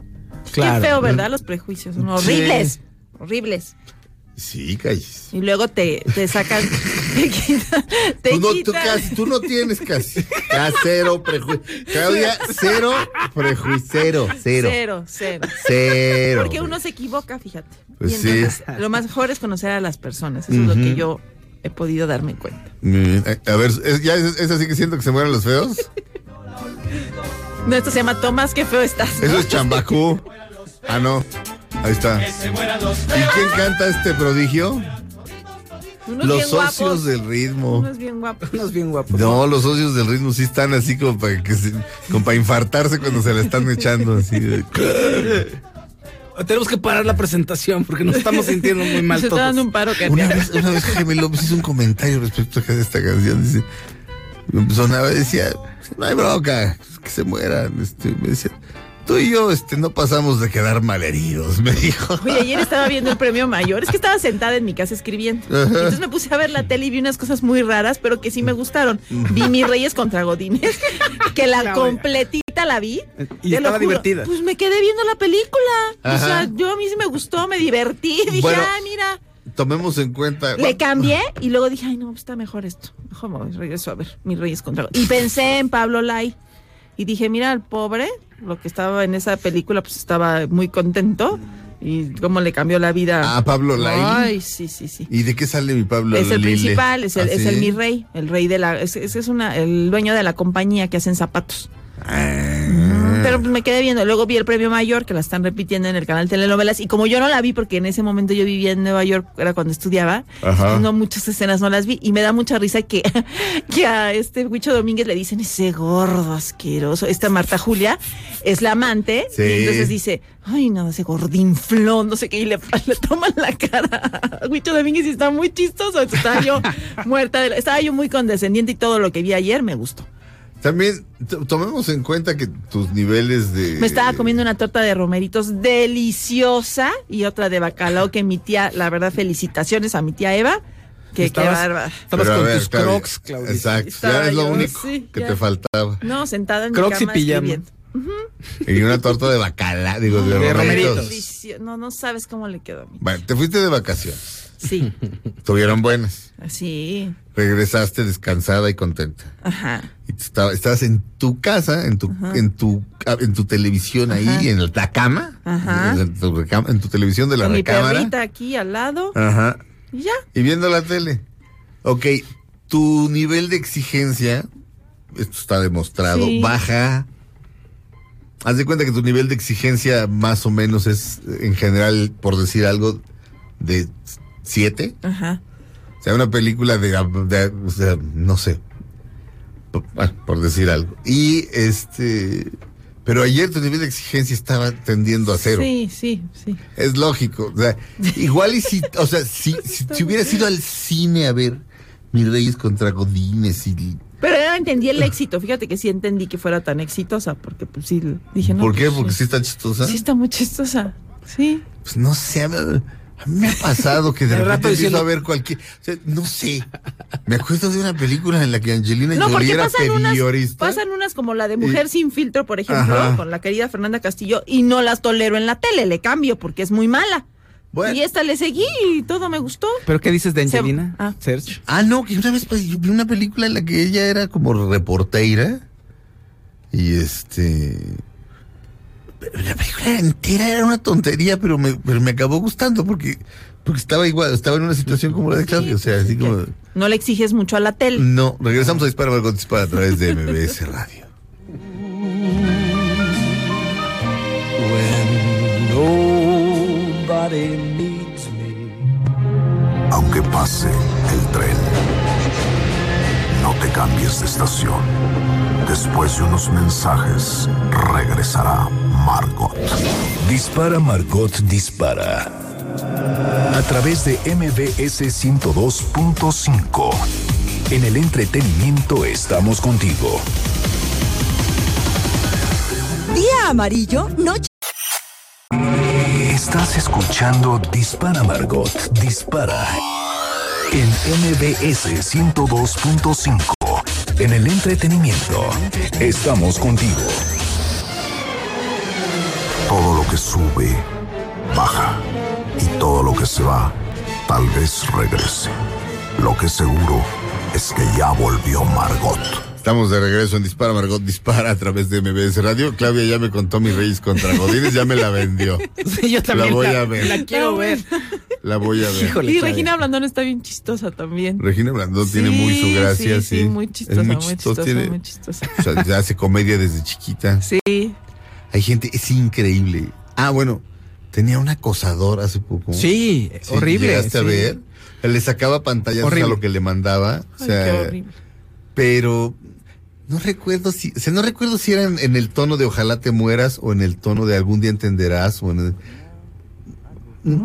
Claro. Qué feo, ¿verdad? Los prejuicios son horribles. Horribles. Sí, calles. Y luego te, te sacan, te quitan, te Tú no, tú, quitan. casi, tú no tienes casi. Cero prejuicio. Claudia, cero prejuicio. Cero, cero. Cero, cero. Cero. Porque uno se equivoca, fíjate. Pues sí. entonces, Lo más mejor es conocer a las personas. Eso es lo que yo he podido darme cuenta. Bien. Eh, A ver, ¿es, ¿ya es, es así que siento que se mueren los feos? No, esto se llama Tomás, qué feo estás. ¿no? Eso es chambacú. Ah, no. Ahí está. ¿Y quién canta este prodigio? Unos Los bien socios guapos. del ritmo. Unos bien guapos. Unos bien guapos. No, los socios del ritmo sí están así como para que se- como para infartarse cuando se la están echando así. de- Tenemos que parar la presentación porque nos estamos sintiendo muy mal Se está todos. dando un paro que Una vez, una vez Jaime López hizo un comentario respecto a esta canción. Dice, sonaba, decía, no hay bronca, que se mueran. Este, me decía, tú y yo este, no pasamos de quedar malheridos, me dijo. Oye, ayer estaba viendo el premio mayor. Es que estaba sentada en mi casa escribiendo. Ajá. Entonces me puse a ver la tele y vi unas cosas muy raras, pero que sí me gustaron. Vi Mis Reyes contra Godines, que la completita la vi. Y Te lo estaba juro. divertida. Pues me quedé viendo la película. O sea, yo a mí sí me gustó, me divertí. Dije, Bueno. ah, mira. Tomemos en cuenta. Le cambié y luego dije, ay, no, pues está mejor esto. Mejor me regreso a ver Mis Reyes contra Y pensé en Pablo Lai. Y dije, mira, al pobre, lo que estaba en esa película, pues estaba muy contento. Y cómo le cambió la vida. Ah, Pablo Lai. Ay, sí, sí, sí. ¿Y de qué sale mi Pablo Es el Lile? principal, es el, ¿Ah, es sí? el mi rey, el rey de la, es, es, es una, el dueño de la compañía que hacen zapatos. Ah. Pero me quedé viendo, luego vi el premio mayor que la están repitiendo en el canal telenovelas y como yo no la vi porque en ese momento yo vivía en Nueva York, era cuando estudiaba, Ajá. no muchas escenas no las vi y me da mucha risa que, que a este Huicho Domínguez le dicen ese gordo asqueroso, esta Marta Julia es la amante Sí. y entonces dice, ay no, ese gordinflón, no sé qué, y le, le toman la cara a Huicho Domínguez y está muy chistoso, estaba yo muerta, de la- estaba yo muy condescendiente y todo lo que vi ayer me gustó. También tomemos en cuenta que tus niveles de. Me estaba comiendo una torta de romeritos deliciosa y otra de bacalao que mi tía, la verdad, felicitaciones a mi tía Eva. Que qué bárbara. Estabas Pero con ver, tus Claudia, crocs, Claudia. Exacto, Estaba ya es lo yo, único sí, que ya. te faltaba. No, sentada en Crocs y mi cama pijama. escribiendo. Y una torta de bacala, digo, de, De romeritos. No, no sabes cómo le quedó a mí. Bueno, te fuiste de vacaciones. Sí, Estuvieron buenas. así. Regresaste descansada y contenta. Ajá. Y estabas en tu casa, en tu, en tu, en tu televisión ahí, en la cama. Ajá. En tu, recam- en tu televisión de la Con mi recámara. perrita aquí al lado Ajá. y ya. Y viendo la tele. Ok, tu nivel de exigencia, esto está demostrado, Sí. baja. Haz de cuenta que tu nivel de exigencia más o menos es, en general, por decir algo, de 7. Ajá. O sea, una película de, de- o sea, no sé, por, bueno, por decir algo. Y este, pero ayer tu nivel de exigencia estaba tendiendo a cero. Sí, sí, sí. Es lógico. O sea, igual y si, o sea, si, si, si hubieras ido al cine a ver Mis Reyes contra Godines y... Pero yo entendí el éxito. Fíjate que sí entendí que fuera tan exitosa, porque pues sí, dije no. ¿Por qué? pues, Porque sí. sí está chistosa. Sí está muy chistosa. Sí. Pues no sé, a mí, me ha pasado que de El repente empiezo diciendo- a ver cualquier... O sea, no sé. Me acuerdo de una película en la que Angelina No, Jolie porque era pasan unas, periodista. pasan unas como la de Mujer sin filtro, por ejemplo, Ajá. con la querida Fernanda Castillo, y no las tolero en la tele, le cambio porque es muy mala. Bueno. Y esta le seguí y todo me gustó. ¿Pero qué dices de Se- Angelina? ah. Sergio. Ah, no, que una vez pues, yo vi una película en la que ella era como reportera. Y este. La película entera era una tontería, pero me, pero me acabó gustando porque, porque estaba igual, estaba en una situación como la de Claudia. O sea, así como. No le exiges mucho a la tele. No, regresamos a Dispara Margot Dispara a través de MBS Radio. When nobody needs me. Aunque pase el tren, no te cambies de estación. Después de unos mensajes, regresará Margot. Dispara Margot Dispara. A través de MBS 102.5. En el entretenimiento estamos contigo. Día amarillo, noche. Estás escuchando Dispara Margot Dispara. En MBS 102.5. En el entretenimiento estamos contigo. Todo lo que sube, baja. Y todo lo que se va, tal vez regrese. Lo que seguro es que ya volvió Margot. Estamos de regreso en Dispara Margot Dispara a través de MBS Radio. Claudia ya me contó mis Reyes contra Godines, ya me la vendió. Sí, yo también voy la, a ver. la quiero ver. La voy a ver. Híjole. Y Claudia. Regina Blandón está bien chistosa también. Regina Blandón tiene Sí, muy su gracia, sí. sí, muy chistosa, Es muy chistosa, tiene- muy chistosa. O sea, ya hace comedia desde chiquita. Sí. Hay gente, es increíble. Ah, bueno, tenía un acosador hace poco. Sí, horrible. ¿Llegaste a sí. ver? Le sacaba pantallas a lo que le mandaba. O Ay, sea, qué horrible. pero no recuerdo si, o sea, no recuerdo si era en, en el tono de ojalá te mueras o en el tono de algún día entenderás o en el-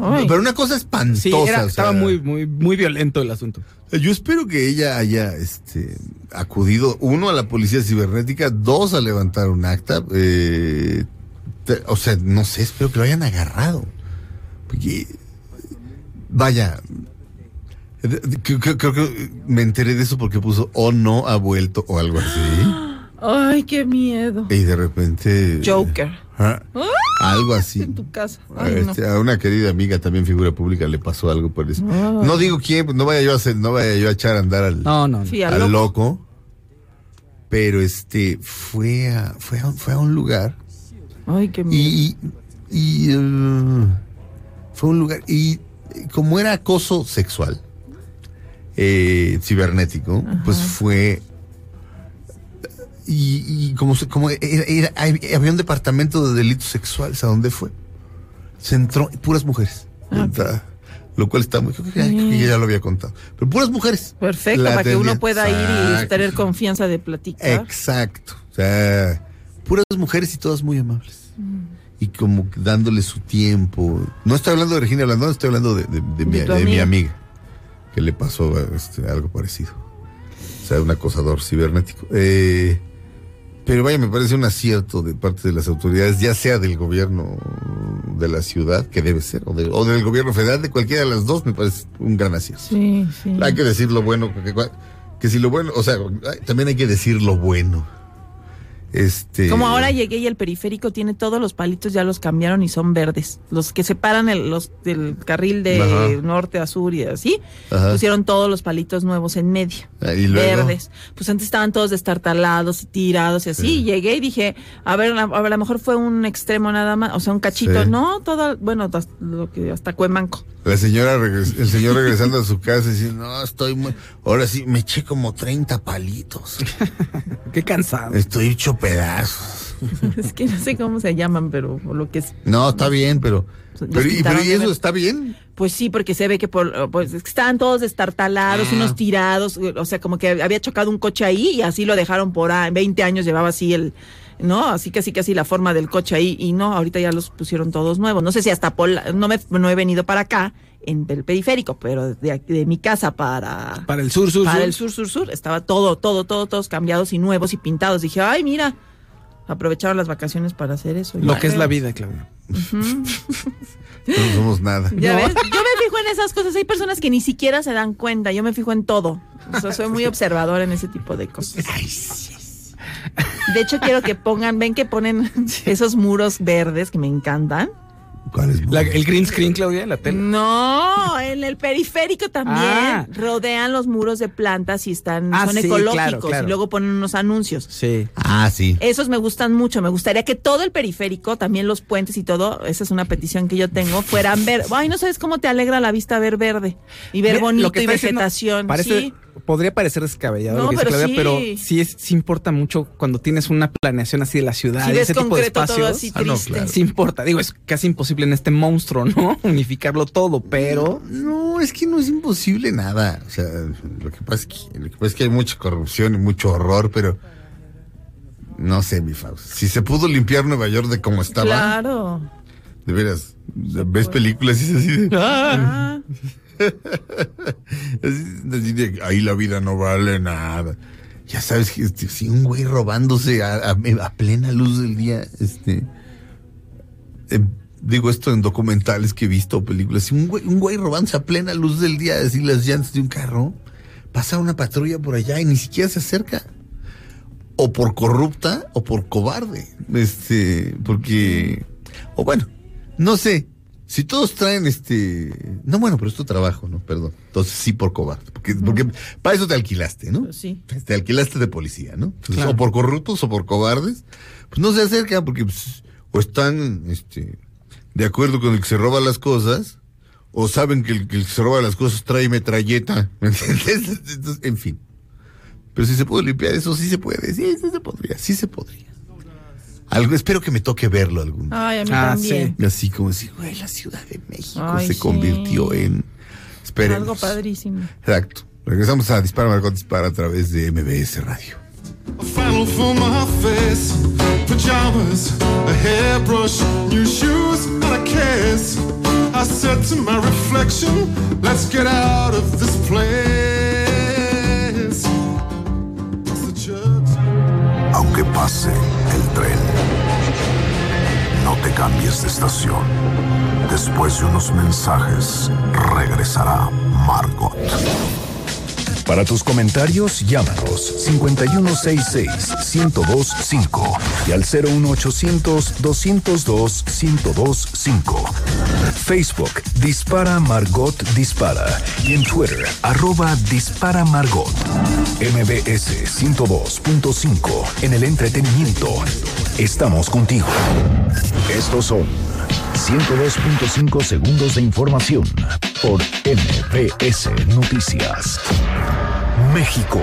Ay. pero una cosa espantosa. Sí, era- o sea, estaba muy, muy, muy violento el asunto. Yo espero que ella haya este, acudido, uno, a la policía cibernética, dos, a levantar un acta, eh, te- o sea, no sé, espero que lo hayan agarrado. Porque, vaya, creo, creo- creo que me enteré de eso porque puso o no ha vuelto o algo así. Ay, qué miedo. Y de repente. Joker. Ah, algo así. En tu casa. A, Ay, no. este, a una querida amiga también figura pública le pasó algo por eso. No digo quién, pues, no vaya yo a hacer, no vaya yo a echar a andar al, No, no, no. Sí, al al loco. loco. Pero este fue a, fue a, fue a un lugar Ay, qué miedo. y, y, eh, fue un lugar y como era acoso sexual eh, cibernético, pues fue y, y como se- como era- era- había un departamento de delitos sexuales a dónde fue se entró puras mujeres lo cual está muy creo que, creo que ya lo había contado pero puras mujeres Perfecto, para que uno pueda ir y tener confianza de platicar. Exacto. O sea, puras mujeres y todas muy amables. Mm. Y como dándole su tiempo. No estoy hablando de Regina Blandón, estoy hablando de, de- de mi amiga. Que le pasó este, algo parecido. O sea, un acosador cibernético. Eh, pero vaya, me parece un acierto de parte de las autoridades, ya sea del gobierno de la ciudad, que debe ser, o, de- o del gobierno federal, de cualquiera de las dos, me parece un gran acierto. Sí, sí. Hay que decir lo bueno, que, si lo bueno, o sea, también hay que decir lo bueno. Este. Como ahora llegué y el periférico tiene todos los palitos, ya los cambiaron y son verdes. Los que separan el, los del carril de Ajá. norte a sur y así, Ajá. pusieron todos los palitos nuevos en medio. Ah, y luego. Verdes. Pues antes estaban todos destartalados y tirados y así. Sí. Y llegué y dije, a ver, a, a lo mejor fue un extremo nada más, o sea, un cachito. Sí. No, todo, bueno, hasta, lo que, hasta Cuemanco. La señora, el señor regresando a su casa y diciendo, no, estoy muy. Ahora sí, me eché como 30 palitos. Qué cansado. Estoy hecho pedazos. es que no sé cómo se llaman, pero lo que es. No, está bien, pero. Pero, y, quitaron pero, ¿y de eso está bien? Pues sí, porque se ve que por, pues es que estaban todos destartalados, Ah. unos tirados, o sea, como que había chocado un coche ahí y así lo dejaron por ah, 20 años, llevaba así el, ¿no? Así que así casi la forma del coche ahí y no, ahorita ya los pusieron todos nuevos. No sé si hasta por, la- no me no he venido para acá en el periférico, pero de, de mi casa para Para el sur, sur, para sur. el sur sur sur estaba todo todo todo todos cambiados y nuevos y pintados. Dije, "Ay, mira, aprovecharon las vacaciones para hacer eso." Lo que es la vida, Claudia. No somos nada. Ya No. ves, yo me fijo en esas cosas. Hay personas que ni siquiera se dan cuenta. Yo me fijo en todo. O sea, soy muy observador en ese tipo de cosas. De hecho, quiero que pongan, ven que ponen esos muros verdes que me encantan. ¿Cuál es? La- el green screen, Claudia, la tele. No, en el periférico también Ah. rodean los muros de plantas y están, Ah, son sí, ecológicos claro, claro. y luego ponen unos anuncios. Sí. Ah, sí. Esos me gustan mucho. Me gustaría que todo el periférico, también los puentes y todo, esa es una petición que yo tengo, fueran ver. Ay, no sabes cómo te alegra la vista ver verde y ver Mira, bonito lo que y diciendo vegetación. parece- sí. Podría parecer descabellado No, lo que pero Claudia, sí. pero sí, es, sí importa mucho cuando tienes una planeación así de la ciudad, Si y ese tipo de espacios. todo así Ah, no, claro. Sí importa. Digo, es casi imposible en este monstruo, ¿no? Unificarlo todo, pero No, es que no es imposible nada. O sea, lo que pasa es que, lo que, pasa es que hay mucha corrupción y mucho horror, pero no sé, mi Faust. Si se pudo limpiar Nueva York de como estaba, Claro. de veras, ves películas y es así de, Ah, ahí la vida no vale nada. Ya sabes que este, si un güey robándose a, plena luz del día, este, eh, digo esto en documentales que he visto, películas, si un güey, un güey robándose a plena luz del día, así las llantas de un carro, pasa una patrulla por allá y ni siquiera se acerca. O por corrupta o por cobarde. Este, porque, o bueno, no sé. Si todos traen este, no bueno, pero es tu trabajo, ¿no? Perdón. Entonces sí por cobarde, porque, porque para eso te alquilaste, ¿no? pues sí. Te alquilaste de policía, ¿no? Entonces, O por corruptos o por cobardes, pues no se acercan porque pues, o están este, de acuerdo con el que se roba las cosas, o saben que el, que el que se roba las cosas trae metralleta, ¿me entiendes? Entonces, en fin. Pero si se puede limpiar eso, sí se puede, sí, sí se podría, sí se podría. Algo, espero que me toque verlo algún día. Ay, a mí Ah, también. Así como si, güey, la Ciudad de México Ay, se sí. convirtió en... Esperemos. Algo padrísimo. Exacto. Regresamos a Dispara Margot Dispara a través de MBS Radio. A flannel for my face, pajamas, a hairbrush, new shoes, and a kiss. I said to my reflection, let's get out of this place. Aunque pase el tren, no te cambies de estación. Después de unos mensajes, regresará Margot. Para tus comentarios, llámanos 5166-1025 y al 01800-202-1025. Facebook, Dispara Margot Dispara y en Twitter, arroba Dispara Margot. MBS 102.5 en el entretenimiento. Estamos contigo. Estos son 102.5 segundos de información por MBS Noticias. México.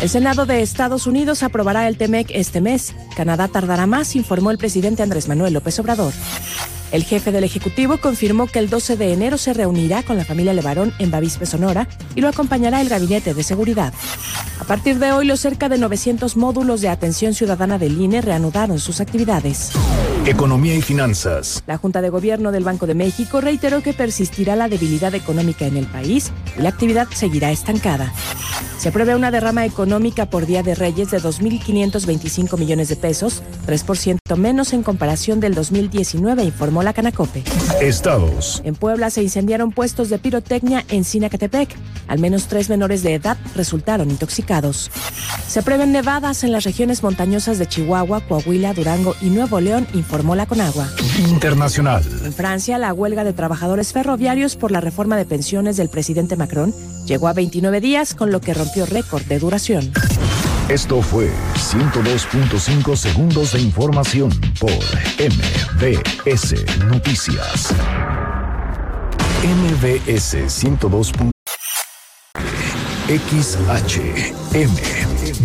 El Senado de Estados Unidos aprobará el TEMEC este mes. Canadá tardará más, informó el presidente Andrés Manuel López Obrador. El jefe del Ejecutivo confirmó que el 12 de enero se reunirá con la familia Levarón en Bavispe, Sonora, y lo acompañará el Gabinete de Seguridad. A partir de hoy, los cerca de 900 módulos de atención ciudadana del INE reanudaron sus actividades. Economía y finanzas. La Junta de Gobierno del Banco de México reiteró que persistirá la debilidad económica en el país y la actividad seguirá estancada. Se prevé una derrama económica por Día de Reyes de 2.525 millones de pesos, 3% menos en comparación del 2019, informó la Canacope. Estados. En Puebla se incendiaron puestos de pirotecnia en Sinacatepec. Al menos tres menores de edad resultaron intoxicados. Se prevén nevadas en las regiones montañosas de Chihuahua, Coahuila, Durango y Nuevo León, informó la Conagua. Internacional. En Francia, la huelga de trabajadores ferroviarios por la reforma de pensiones del presidente Macron llegó a 29 días, con lo que rompió récord de duración. Esto fue 102.5 segundos de información por MBS Noticias. MBS 102.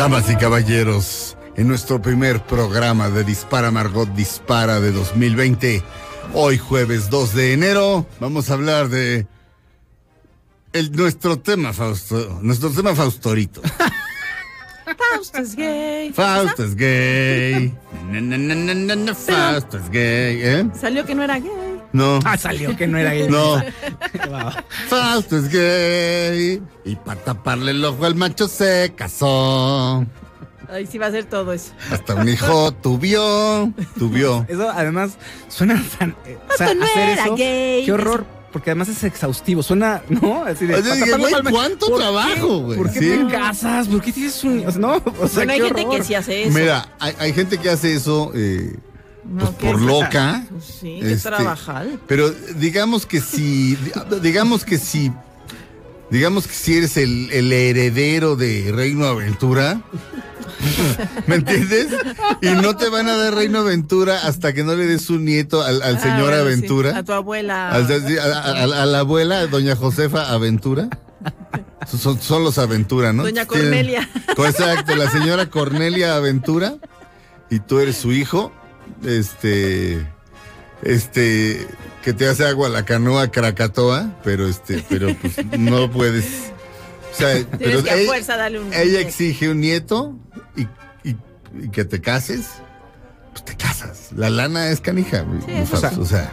Damas y caballeros, en nuestro primer programa de Dispara Margot Dispara de 2020, hoy jueves 2 de enero, vamos a hablar de el, nuestro tema Fausto, nuestro tema Faustorito. Fausto es gay. Fausto es gay. Na, na, na, Fausto es gay. ¿eh? Salió que no era gay. No. Ah, salió que no era gay. No. Wow. Fausto es gay. Y para taparle el ojo al macho se casó. Ay, sí va a ser todo eso. Hasta un hijo tuvió. Tuvió. Eso además suena tan. eh, o sea, no hacer era eso. gay. Qué horror. Porque además es exhaustivo. Suena, ¿no? Así de. Dije, güey, ¿cuánto trabajo, güey? ¿Por qué Sí. te casas? ¿Por qué tienes un.? o sea, no, o sea, Bueno, hay qué gente horror. que sí hace eso. Mira, hay, hay gente que hace eso eh, No, pues, por loca. Pues sí, que Este, trabajar. Pero digamos que si, digamos que si, digamos que si eres el, el heredero de Reino Aventura, ¿me entiendes? Y no te van a dar Reino Aventura hasta que no le des un nieto al, al Ah, señor sí. Aventura. A tu abuela. Al- a, a- a- a la abuela, doña Josefa Aventura. Son, son los Aventura, ¿no? Doña Tienen- Cornelia. Exacto, la señora Cornelia Aventura. Y tú eres su hijo. Este. Este. Que te hace agua la canoa Krakatoa. Pero este. Pero pues no puedes. O sea, pero Tienes que a ella, fuerza darle un. ella exige un nieto y, y- y que te cases. Pues te casas. La lana es canija. o sea.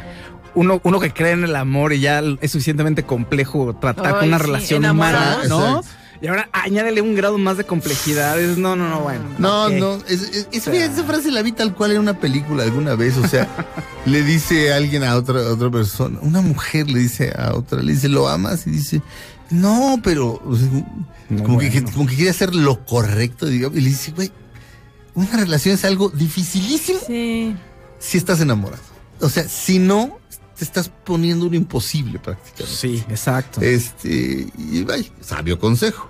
Uno, uno que cree en el amor y ya es suficientemente complejo tratar con una sí, relación enamorados. humana, ¿no? Exacto. Y ahora añádele un grado más de complejidad. Es, no, no, no, bueno. No, no, es, es- es- mira, esa frase la vi tal cual en una película alguna vez, o sea, le dice alguien a otra, a otra persona, una mujer le dice a otra, le dice, ¿lo amas? Y dice, no, pero, o sea, No, como, que, bueno. como que quiere hacer lo correcto, digamos, y le dice, güey, una relación es algo dificilísimo Sí. si estás enamorado. O sea, si no, te estás poniendo un imposible prácticamente. Sí, exacto. Este, y vaya, sabio consejo.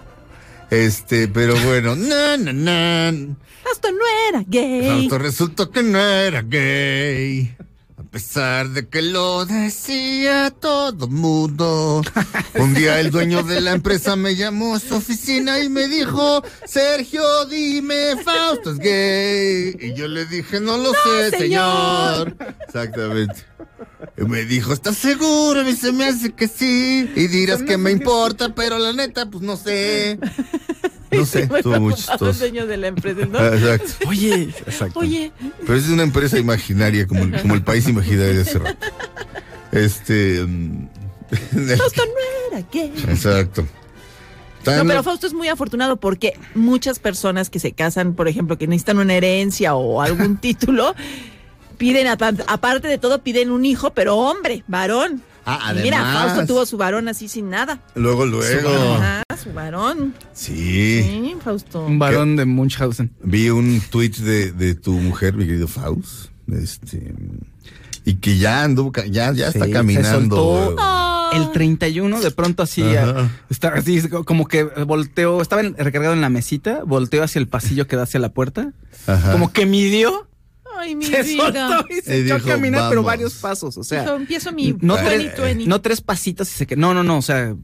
Este, pero bueno, na, na, na. Esto no era gay. Fausto resultó que no era gay. A pesar de que lo decía todo mundo. Un día el dueño de la empresa me llamó a su oficina y me dijo, Sergio, dime, Fausto es gay. Y yo le dije, no lo sé, señor. Exactamente. Me dijo, ¿estás seguro? Y se me hace que sí. Y dirás que me importa, pero la neta, pues no sé. No sé, estuvo muy chistoso. dueño de la empresa, ¿no? Exacto. Oye, exacto. Oye, Pero es una empresa imaginaria, como el, como el país imaginario de hace rato. Este. mm, Fausto no era gay. Exacto. No, pero Fausto es muy afortunado porque muchas personas que se casan, por ejemplo, que necesitan una herencia o algún título, piden, apa- aparte de todo, piden un hijo, pero hombre, varón. Ah, Y Mira, además. Fausto tuvo su varón así sin nada. Luego, luego. Ajá, su varón. Sí. Sí, Fausto. Un varón de Munchausen. Vi un tweet de, de tu mujer, mi querido Faust. Este. Y que ya anduvo, ya, ya Sí, está se caminando. soltó. El 31, de pronto así, está así, como que volteó, estaba en- recargado en la mesita, volteó hacia el pasillo que da hacia la puerta, Ajá. como que midió, Ay, mi se vida. soltó y se Y echó dijo, a caminar, pero "Vamos". varios pasos, o sea, Dijo, empiezo mi no, 20, tres, 20. no tres pasitos y se quedó, no, no, no, o sea,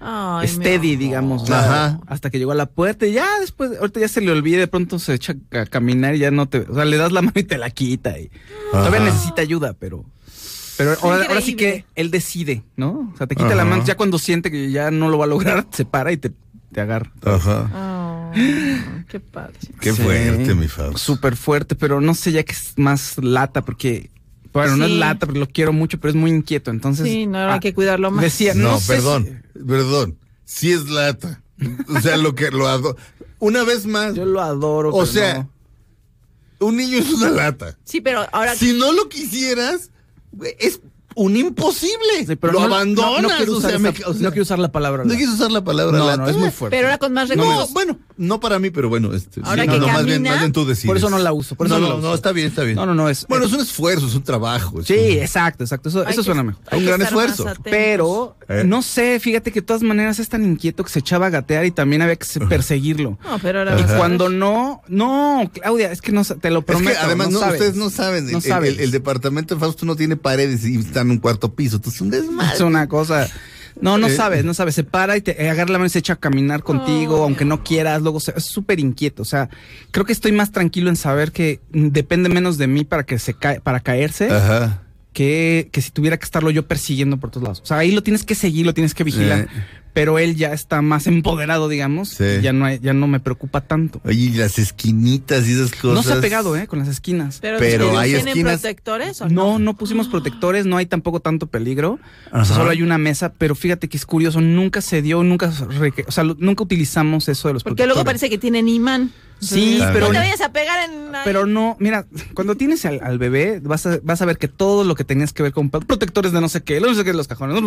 Ay, mi steady, amor. digamos, Ajá. ¿no? hasta que llegó a la puerta y ya después, ahorita ya se le olvida, de pronto se echa a caminar y ya no te, o sea, le das la mano y te la quita y todavía Ajá. necesita ayuda, pero... Pero ahora, ahora sí Increíble. que él decide, ¿no? O sea, te quita Ajá. la mano, ya cuando siente que ya no lo va a lograr, se para y te, te agarra. Ajá. Ay, qué padre. Qué Sí. fuerte, mi Faust. Súper fuerte, pero no sé ya que es más lata, porque, bueno, no es lata, pero lo quiero mucho, pero es muy inquieto, entonces... Sí, no, ah, hay que cuidarlo más. Decía, no, No, sé perdón, si- perdón. Sí es lata. O sea, lo que lo hago. Una vez más, yo lo adoro. o pero sea, no. un niño es una lata. Sí, pero ahora Si no lo quisieras, güey, es un imposible. Sí, pero lo no- no- abandonas. No, quiero o usar sea, esa- me- o sea, no quiero usar la palabra. no quieres usar la palabra No, lata. no, es muy fuerte. pero ahora con más No, recursos. bueno, no para mí, pero bueno, este, Ahora sí, que no, no, más bien, camina, más bien tú decides. Por eso no la uso, por eso no, no no, está bien, está bien. No, no, no, es- Bueno, es un esfuerzo, es un trabajo. es Sí, un- exacto, exacto. Eso, Hay eso que- suena mejor. Un gran esfuerzo. Pero, Eh. no sé, fíjate que de todas maneras es tan inquieto que se echaba a gatear y también había que se- perseguirlo. No, pero ahora Y cuando no, no, Claudia, es que no, te lo Es prometo. que además ustedes no saben, No el, departamento de Fausto no tiene paredes y está en un cuarto piso, entonces es un desmadre. Es una cosa. No, no Eh. sabes, no sabes. Se para y te agarra la mano y se echa a caminar contigo, Oh. aunque no quieras. Luego se- es súper inquieto. O sea, creo que estoy más tranquilo en saber que depende menos de mí para que se cae, para caerse, Ajá. que, que si tuviera que estarlo yo persiguiendo por todos lados. O sea, ahí lo tienes que seguir, lo tienes que vigilar. Eh. Pero él ya está más empoderado, digamos. Sí. y ya no hay- ya no me preocupa tanto. Oye, y las esquinitas y esas cosas. No se ha pegado, ¿eh? Con las esquinas. Pero, Pero ¿ustedes hay tienen esquinas- protectores o No, no? no pusimos protectores, no hay tampoco tanto peligro. Ajá. solo hay una mesa, pero fíjate que es curioso, nunca se dio, nunca, o sea, nunca utilizamos eso de los Porque luego parece que tienen imán. Sí, pero- No te vayas a pegar en... Pero no, mira, cuando tienes al, al bebé, vas a, vas a ver que todo lo que tenías que ver con protectores de no sé qué, no sé qué, los cajones,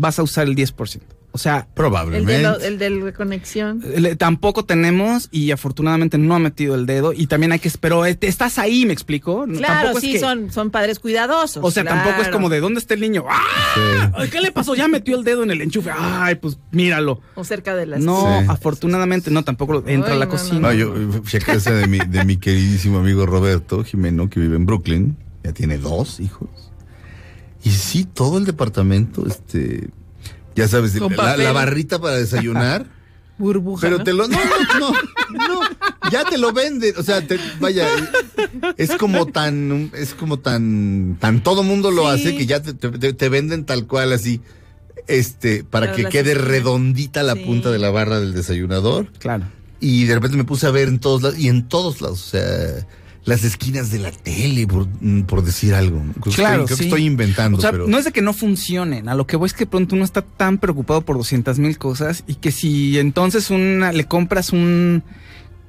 vas a usar el 10%. O sea, El de, Probablemente. lo- el de la conexión. le- tampoco tenemos y afortunadamente no ha metido el dedo y también hay que, pero eh, estás ahí, me explico. No, Claro, tampoco es sí, que- son, son padres cuidadosos. O sea, tampoco es como de dónde está el niño. ¡Ah! Ay, ¿Qué le pasó? Ya metió el dedo en el enchufe. Ay, pues míralo. O cerca de las... No, Sí. afortunadamente no, tampoco entra Ay, a la no, cocina. No, yo fui a casa de mi, de mi queridísimo amigo Roberto Jimeno, que vive en Brooklyn. Ya tiene dos hijos. Y sí, todo el departamento, este. Ya sabes, la, la barrita para desayunar. Burbuja, Pero ¿no? te lo. No, no, no, no. Ya te lo venden. O sea, te- vaya. Es como tan. Es como tan. Tan todo mundo lo Sí. hace que ya te, te- te venden tal cual así. Este, para que quede redondita la Sí. punta de la barra del desayunador. Claro. Y de repente me puse a ver en todos lados, y en todos lados, o sea, las esquinas de la tele, por, mm, por decir algo. Creo que Claro, estoy, creo que estoy inventando, O sea, pero. no es de que no funcionen. A lo que voy es que pronto uno está tan preocupado por 200 mil cosas y que si entonces una, le compras un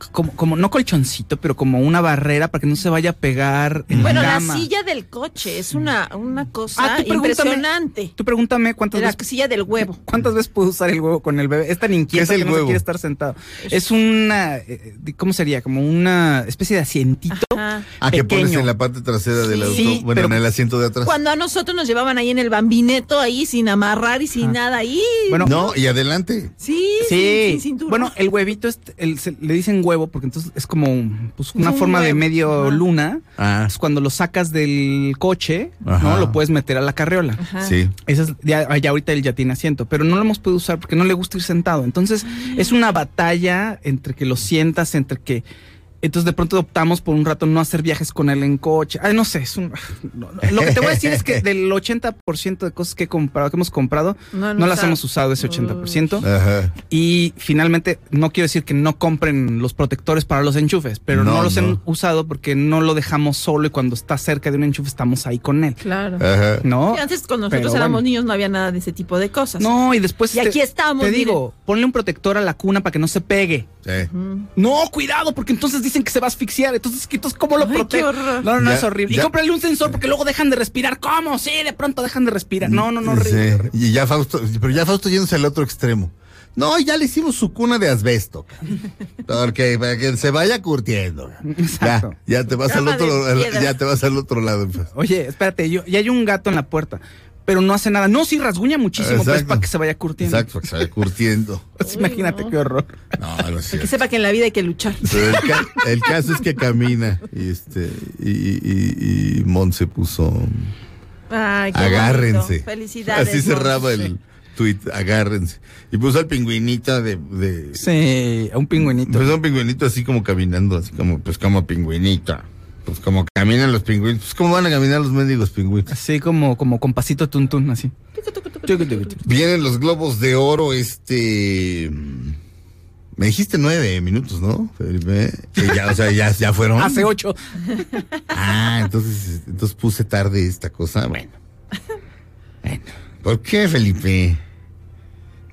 como, como no colchoncito, pero como una barrera para que no se vaya a pegar en Bueno, la la silla del coche es una, una cosa Ah, tú impresionante. Tú pregúntame cuántas La veces silla del huevo. ¿Cuántas veces puedo usar el huevo con el bebé? Es tan inquieto ¿Qué es el que no se quiere estar sentado. Es una, eh, ¿cómo sería? Como una especie de asientito Ajá. Ah, que pones en la parte trasera del auto. Sí, bueno, pero- en el asiento de atrás. Cuando a nosotros nos llevaban ahí en el bambineto, ahí sin amarrar y sin nada, ahí. Bueno, No, y adelante. sí, Sí, sin, sin bueno, el huevito es- el- se- le dicen huevo porque entonces es como pues, una un forma de medio Ajá. luna. Ah, Es cuando lo sacas del coche, Ajá. ¿no? Lo puedes meter a la carriola. Ajá. sí. Ese es, ya, ya ahorita él ya tiene asiento, pero no lo hemos podido usar porque no le gusta ir sentado. Entonces, es una batalla entre que lo sientas, entre que. Entonces, de pronto optamos por un rato no hacer viajes con él en coche. Ay, no sé, es un. no, no. Lo que te voy a decir es que del 80% de cosas que, he comprado, que hemos comprado, No no, las hemos usado ese 80%. Ajá. Y finalmente, no quiero decir que no compren los protectores para los enchufes, pero no, No, los no. han usado porque no lo dejamos solo y cuando está cerca de un enchufe estamos ahí con él. Claro. Ajá. ¿No? Y antes, cuando nosotros Pero éramos bueno. niños, no había nada de ese tipo de cosas. No, y después. Y aquí estamos, Te miren. digo, ponle un protector a la cuna para que no se pegue. Sí. No, cuidado, porque entonces dicen que se va a asfixiar. Entonces, entonces ¿cómo lo protege? No, no, no, Ya, es horrible. ya. Y cómprale un sensor porque luego dejan de respirar. ¿Cómo? Sí, de pronto dejan de respirar. No, no, no, Sí. horrible. Y ya Fausto, pero ya Fausto yéndose al otro extremo. No, ya le hicimos su cuna de asbesto. Porque para que se vaya curtiendo. Ya, Exacto. ya te vas al Cama otro, ya te vas al otro lado. pues. Oye, espérate, yo, ya hay un gato en la puerta, pero no hace nada. No, sí rasguña muchísimo, pues Exacto. para que se vaya curtiendo. Exacto, para que se vaya curtiendo. Pues imagínate qué horror. No, no es Que sepa que en la vida hay que luchar. Pero el, ca- el caso es que camina y este y, y, y Mon se puso Ay, qué agárrense. bonito. Felicidades. Así cerraba el tweet, agárrense. Y puso al pingüinito de, de Sí, a un pingüinito. Pues un pingüinito así como caminando, así como, pues como pingüinita. Pues como caminan los pingüinos. Pues cómo van a caminar los mendigos pingüinos. Así como, como con pasito tuntún, así. Vienen los globos de oro, este. Me dijiste nueve minutos, ¿no? Felipe? Ya, o sea, ya, ya fueron. Hace ocho. Ah, entonces, entonces puse tarde esta cosa. Bueno. Bueno. ¿Por qué, Felipe?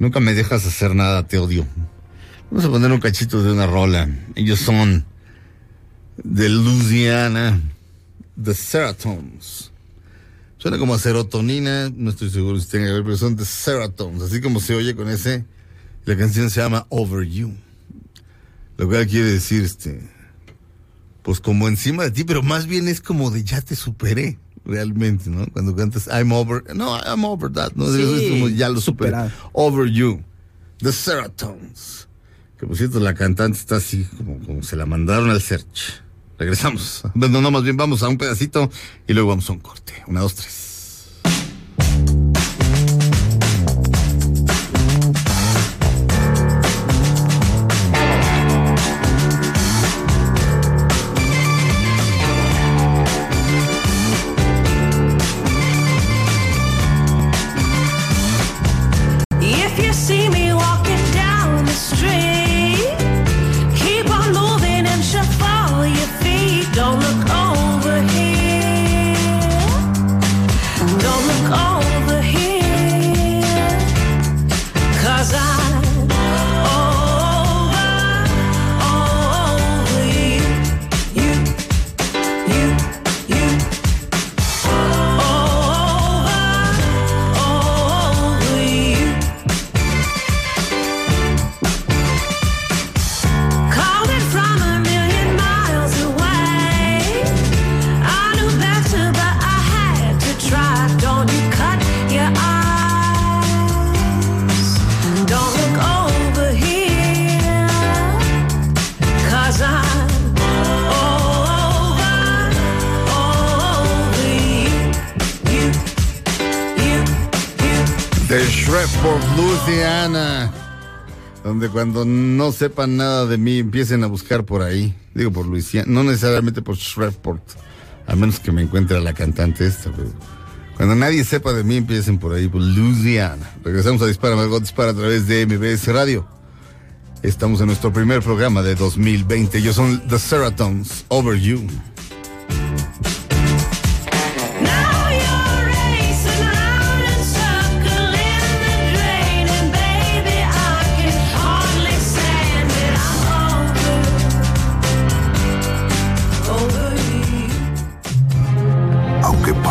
Nunca me dejas hacer nada, te odio. Vamos a poner un cachito de una rola. Ellos son de Louisiana, The Serotones. Suena como a serotonina, no estoy seguro si tenga que ver, pero son The Serotones, así como se oye con ese. La canción se llama Over You. Lo cual quiere decir, este, pues como encima de ti, pero más bien es como de ya te superé, realmente, ¿no? Cuando cantas I'm over, no, I'm over that, ¿no? Sí, es como ya lo superé. superado. Over You, The Serotones. Que por cierto, la cantante está así como, como se la mandaron al search. Regresamos. Bueno, no, más bien vamos a un pedacito y luego vamos a un corte. Una, dos, tres. Cuando no sepan nada de mí empiecen a buscar por ahí. Digo por Louisiana, no necesariamente por Shreveport. A menos que me encuentre a la cantante esta. Pero cuando nadie sepa de mí empiecen por ahí, por Louisiana. Regresamos a Dispara, Margot Dispara a través de MBS Radio. Estamos en nuestro primer programa de 2020. Ellos son The Serotones, Over You.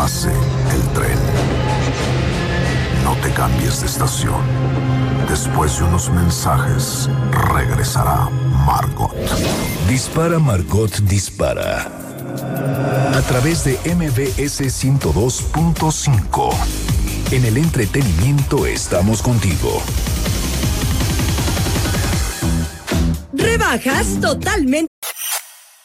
el tren. No te cambies de estación. Después de unos mensajes, regresará Margot. Dispara Margot, dispara. A través de MBS 102.5. En el entretenimiento estamos contigo. Rebajas totalmente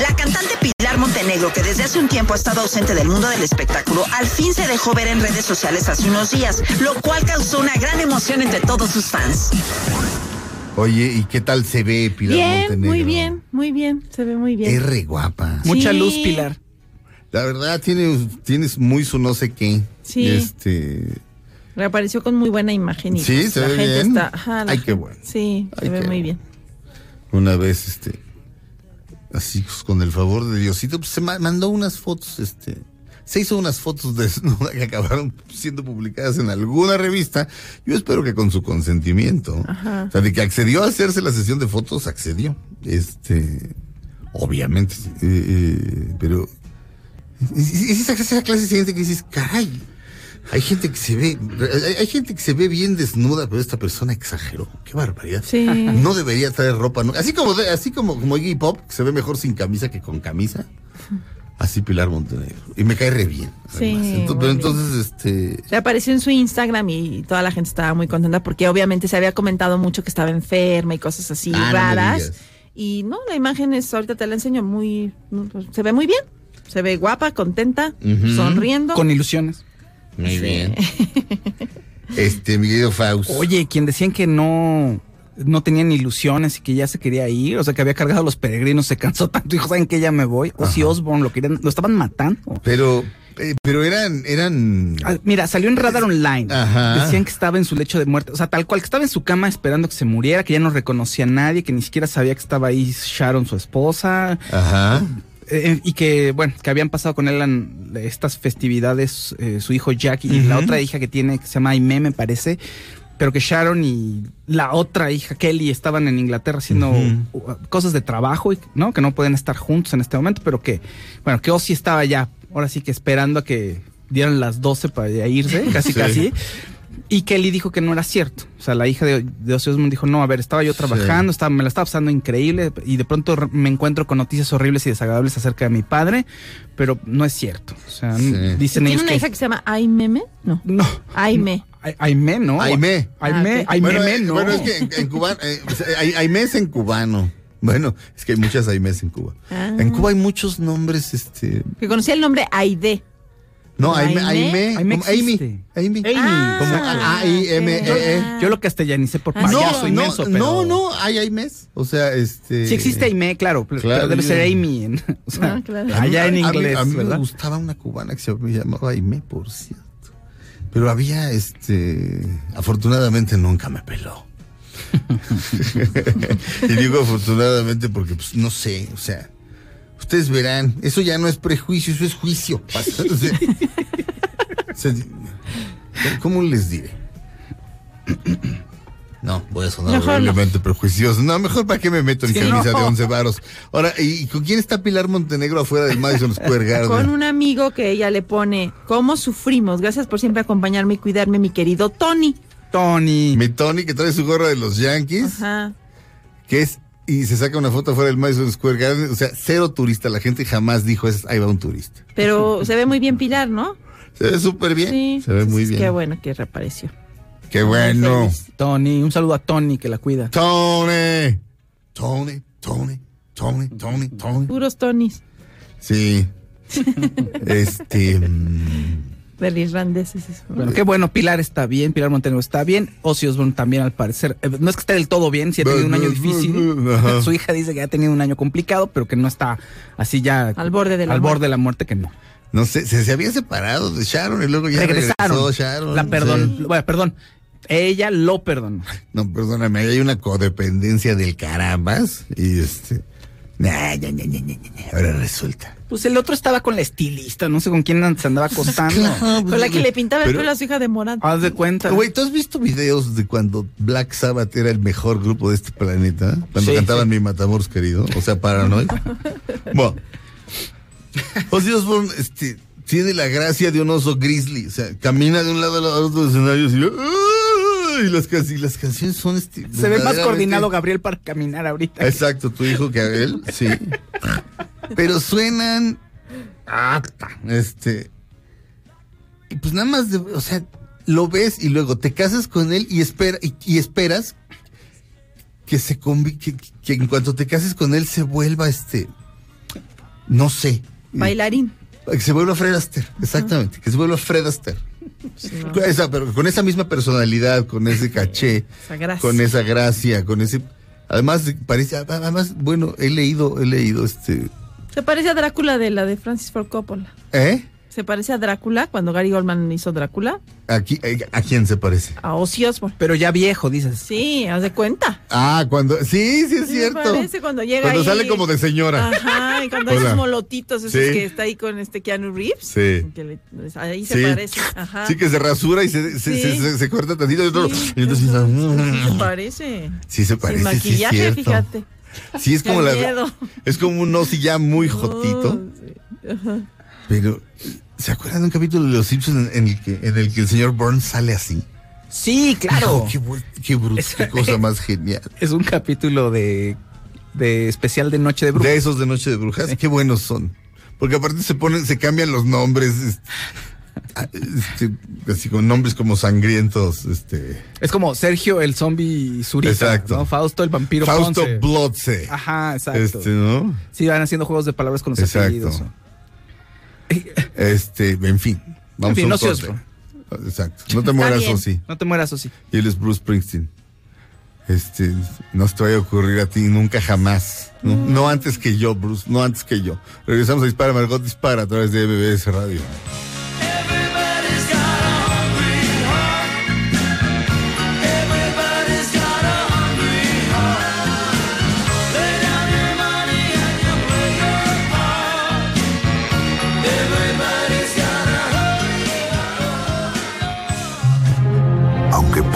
La cantante Pilar Montenegro, que desde hace un tiempo ha estado ausente del mundo del espectáculo, al fin se dejó ver en redes sociales hace unos días, lo cual causó una gran emoción entre todos sus fans. Oye, ¿y qué tal se ve Pilar Bien, Montenegro? muy bien, muy bien, se ve muy bien. Es re guapa. Mucha Sí. luz, Pilar. La verdad, tiene, tienes muy su no sé qué. Sí. Este, Reapareció con muy buena imagen y Sí, pues, se la ve gente bien. está. ajá, la Ay, qué bueno. Sí, se ve muy bien. una vez, este, así pues, con el favor de Diosito, pues, se ma- mandó unas fotos, este, se hizo unas fotos desnuda que acabaron siendo publicadas en alguna revista. Yo espero que con su consentimiento. Ajá. O sea, de que accedió a hacerse la sesión de fotos, accedió. Este, obviamente, eh, eh, pero es, es esa, esa clase de gente que dices, caray, hay gente que se ve, hay, hay gente que se ve bien desnuda, pero esta persona exageró. Qué barbaridad. Sí. No debería traer ropa, ¿no? Así como, de- así como, como Iggy Pop, que se ve mejor sin camisa que con camisa. Así Pilar Montenegro. Y me cae re bien. Sí, además. Ento- muy pero bien. entonces, este, Reapareció en su Instagram y toda la gente estaba muy contenta porque obviamente se había comentado mucho que estaba enferma y cosas así Ah, raras. y no, la imagen es, ahorita te la enseño, muy, se ve muy bien. Se ve guapa, contenta, sonriendo. Con ilusiones. Muy bien. Este, mi querido Faust. Oye, quien decían que no, no tenían ilusiones y que ya se quería ir, o sea, que había cargado a los peregrinos, se cansó tanto, dijo, ¿saben qué? Ya me voy. O si Osborne lo querían, lo estaban matando. Pero, eh, pero eran, eran. Ah, Mira, salió en Radar Online. Ajá. Decían que estaba en su lecho de muerte. O sea, tal cual, que estaba en su cama esperando que se muriera, que ya no reconocía a nadie, que ni siquiera sabía que estaba ahí Sharon, su esposa. Ajá. Eh, y que, bueno, que habían pasado con él en estas festividades, eh, su hijo Jack y la otra hija que tiene, que se llama Aime, me parece, pero que Sharon y la otra hija, Kelly, estaban en Inglaterra haciendo uh, cosas de trabajo, y, ¿no? Que no pueden estar juntos en este momento, pero que, bueno, que Ozzy estaba ya, ahora sí que esperando a que dieran las 12 para irse, casi Sí. casi. Y Kelly dijo que no era cierto. O sea, la hija de, de Ozzy Osbourne dijo, no, a ver, estaba yo trabajando, estaba, me la estaba pasando increíble y de pronto me encuentro con noticias horribles y desagradables acerca de mi padre, pero no es cierto. O sea, Sí. dicen ¿Tiene ellos una que... hija que se llama Aimeme? No. No. Aime. Ay- Aime, ¿no? Aime. Aime, Ah. Aime, bueno, eh, no. bueno, es que en, en cubano, eh, sea, hay, hay mes en cubano. Bueno, es que hay muchas Aimes en Cuba. Ah. En Cuba hay muchos nombres, este. Que conocía el nombre Aide. No, Aime, Aime. Aime, Amy. Amy. Amy. Ah, Como A I M E E. Yo lo castellanicé por Ah, No, payaso no, inmenso, pero... no, no, hay Aimes. O sea, este. Sí existe Aime, claro, pero, Claro, pero debe ser Amy. o sea, Ah, claro. A mí- allá en a mí- inglés, A mí, me gustaba una cubana que se llamaba Aime, por cierto. Pero había, este. Afortunadamente nunca me peló. y digo afortunadamente porque, pues, no sé, o sea. Ustedes verán, eso ya no es prejuicio, eso es juicio. pasa- o sea, o sea, ¿Cómo les diré? No, voy a sonar Mejor horriblemente prejuicioso. No, mejor para qué me meto en Sí, camisa no. de 11 varos. Ahora, ¿y con quién está Pilar Montenegro afuera del Madison Square Garden? Con un amigo que ella le pone, ¿cómo sufrimos? Gracias por siempre acompañarme y cuidarme, mi querido Tony. Tony. Mi Tony, que trae su gorra de los Yankees, Ajá. que es, y se saca una foto afuera del Madison Square Garden. O sea, cero turista. La gente jamás dijo, es, ahí va un turista. Pero se ve muy bien Pilar, ¿no? Se ve súper bien. Sí. Se ve muy bien. Qué bueno que reapareció. Qué bueno. Tony, un saludo a Tony que la cuida. Tony. Tony, Tony, Tony, Tony, Tony. Puros Tonys Sí. este. Del irlandés. es eso. Bueno, qué bueno, Pilar está bien, Pilar Montenegro está bien, Ozzy Osbourne también al parecer. Eh, No es que esté del todo bien, si ha tenido un año difícil. Su hija dice que ha tenido un año complicado, pero que no está así ya Al borde de la al muerte. borde de la muerte que no. No sé, se, se había separado de Sharon y luego ya regresaron. Regresaron. Sharon. la perdón, Sí. bueno, perdón. Ella lo perdonó. No, perdóname, hay una codependencia del carambas y este. Nah, nah, nah, nah, nah, nah, Ahora resulta. Pues el otro estaba con la estilista, no sé con quién se andaba acostando. Con la que le pintaba el pelo a su hija de morado. Haz de cuenta. Güey, ¿tú has visto videos de cuando Black Sabbath era el mejor grupo de este planeta? Cuando Sí, cantaban sí. Mi Matamors querido, o sea, Paranoid. bueno. Ozzy Osbourne, este, tiene la gracia de un oso grizzly, o sea, camina de un lado al otro del escenario y, ¡ay! y las, can- y las canciones son este, Se ve más coordinado Gabriel para caminar ahorita. Exacto, tu hijo que él, sí. Pero suenan. ah, Este. Y pues nada más, de- o sea, lo ves y luego te casas con él y, espera, y, y esperas que se convi- que, que en cuanto te cases con él se vuelva este. No sé. Bailarín. Que se vuelva Fred Astaire, exactamente. Que se vuelva Fred Astaire. Con esa, pero con esa misma personalidad, con ese caché, Esa gracia. con esa gracia, con ese. Además, de- parece. Además, bueno, he leído, he leído este. Se parece a Drácula de la de Francis Ford Coppola. ¿Eh? Se parece a Drácula cuando Gary Goldman hizo Drácula. Aquí, eh, ¿A quién se parece? A Ozzy Osbourne. Pero ya viejo, dices. Sí, haz de cuenta. Ah, cuando. Sí, sí, es Sí, cierto. parece cuando llega Cuando ahí. sale como de señora. Ajá, y cuando hay esos molotitos, esos Sí. que está ahí con este Keanu Reeves. Sí. que le- ahí se Sí. parece. Ajá. Sí, que se rasura y se, se, Sí. se- se- se corta tantito y otro. Sí. y entonces, Sí, se parece. Sí, se parece. Sin sí, es maquillaje, cierto. fíjate. Sí, es como la. Es como un osi ya muy jotito. Ajá. Pero, ¿se acuerdan de un capítulo de Los Simpsons en, en el, que, en el que el señor Burns sale así? Sí, claro. Qué, qué bruto, qué cosa más genial. Es un capítulo de, de especial de Noche de Brujas. De esos de Noche de Brujas, qué buenos son. Porque aparte se ponen, se cambian los nombres, este, ah, este, así con nombres como sangrientos, este. Es como Sergio el zombie Zurita. Exacto. ¿no? Fausto el vampiro Fausto Ponce. Blotze. Ajá, exacto. Este, ¿no? Sí, van haciendo juegos de palabras con los Exacto. apellidos. Este, en fin. Vamos fin, a un no corte. Exacto. No te mueras. Osi. No te mueras, Osi. Y él es Bruce Springsteen. Este, no se te vaya a ocurrir a ti nunca jamás. No, no antes que yo, Bruce, no antes que yo. Regresamos a Dispara, Margot Dispara a través de MBS Radio.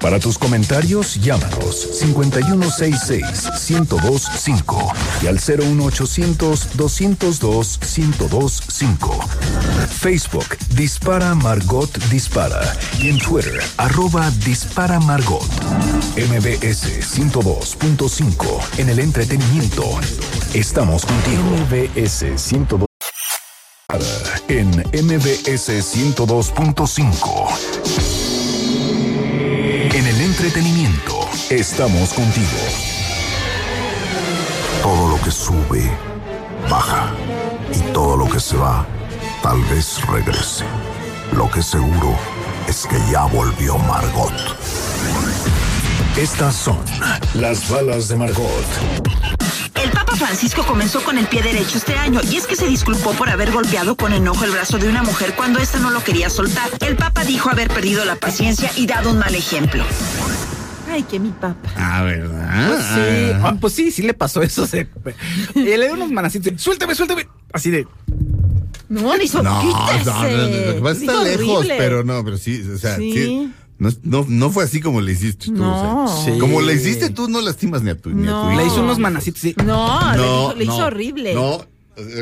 Para tus comentarios, llámanos 5166-1025 y al 01800-202-1025. Facebook Dispara Margot Dispara y en Twitter arroba Dispara Margot. MBS 102.5 en el entretenimiento. Estamos contigo. MBS 102. En MBS 102.5. Entretenimiento, estamos contigo. Todo lo que sube, baja. Y todo lo que se va, tal vez regrese. Lo que seguro es que ya volvió Margot. Estas son las balas de Margot. El Papa Francisco comenzó con el pie derecho este año y es que se disculpó por haber golpeado con enojo el brazo de una mujer cuando ésta no lo quería soltar. El Papa dijo haber perdido la paciencia y dado un mal ejemplo. Ay, que mi papá. Ah, ¿verdad? Pues sí, ah, pues sí, sí le pasó eso. se- y le dio unos manacitos. Suéltame, suéltame. Así de. No, ni hizo, No, no, no, quítese. lo que pasa es que está lejos, pero no, pero sí, o sea, sí. Sí. no, no, no fue así como le hiciste tú. No. o sea, Sí. Como le hiciste tú, no lastimas ni a tu, ni a tu No. hijo. Le hizo unos manacitos. Sí. No, le, No, le hizo no, horrible. No,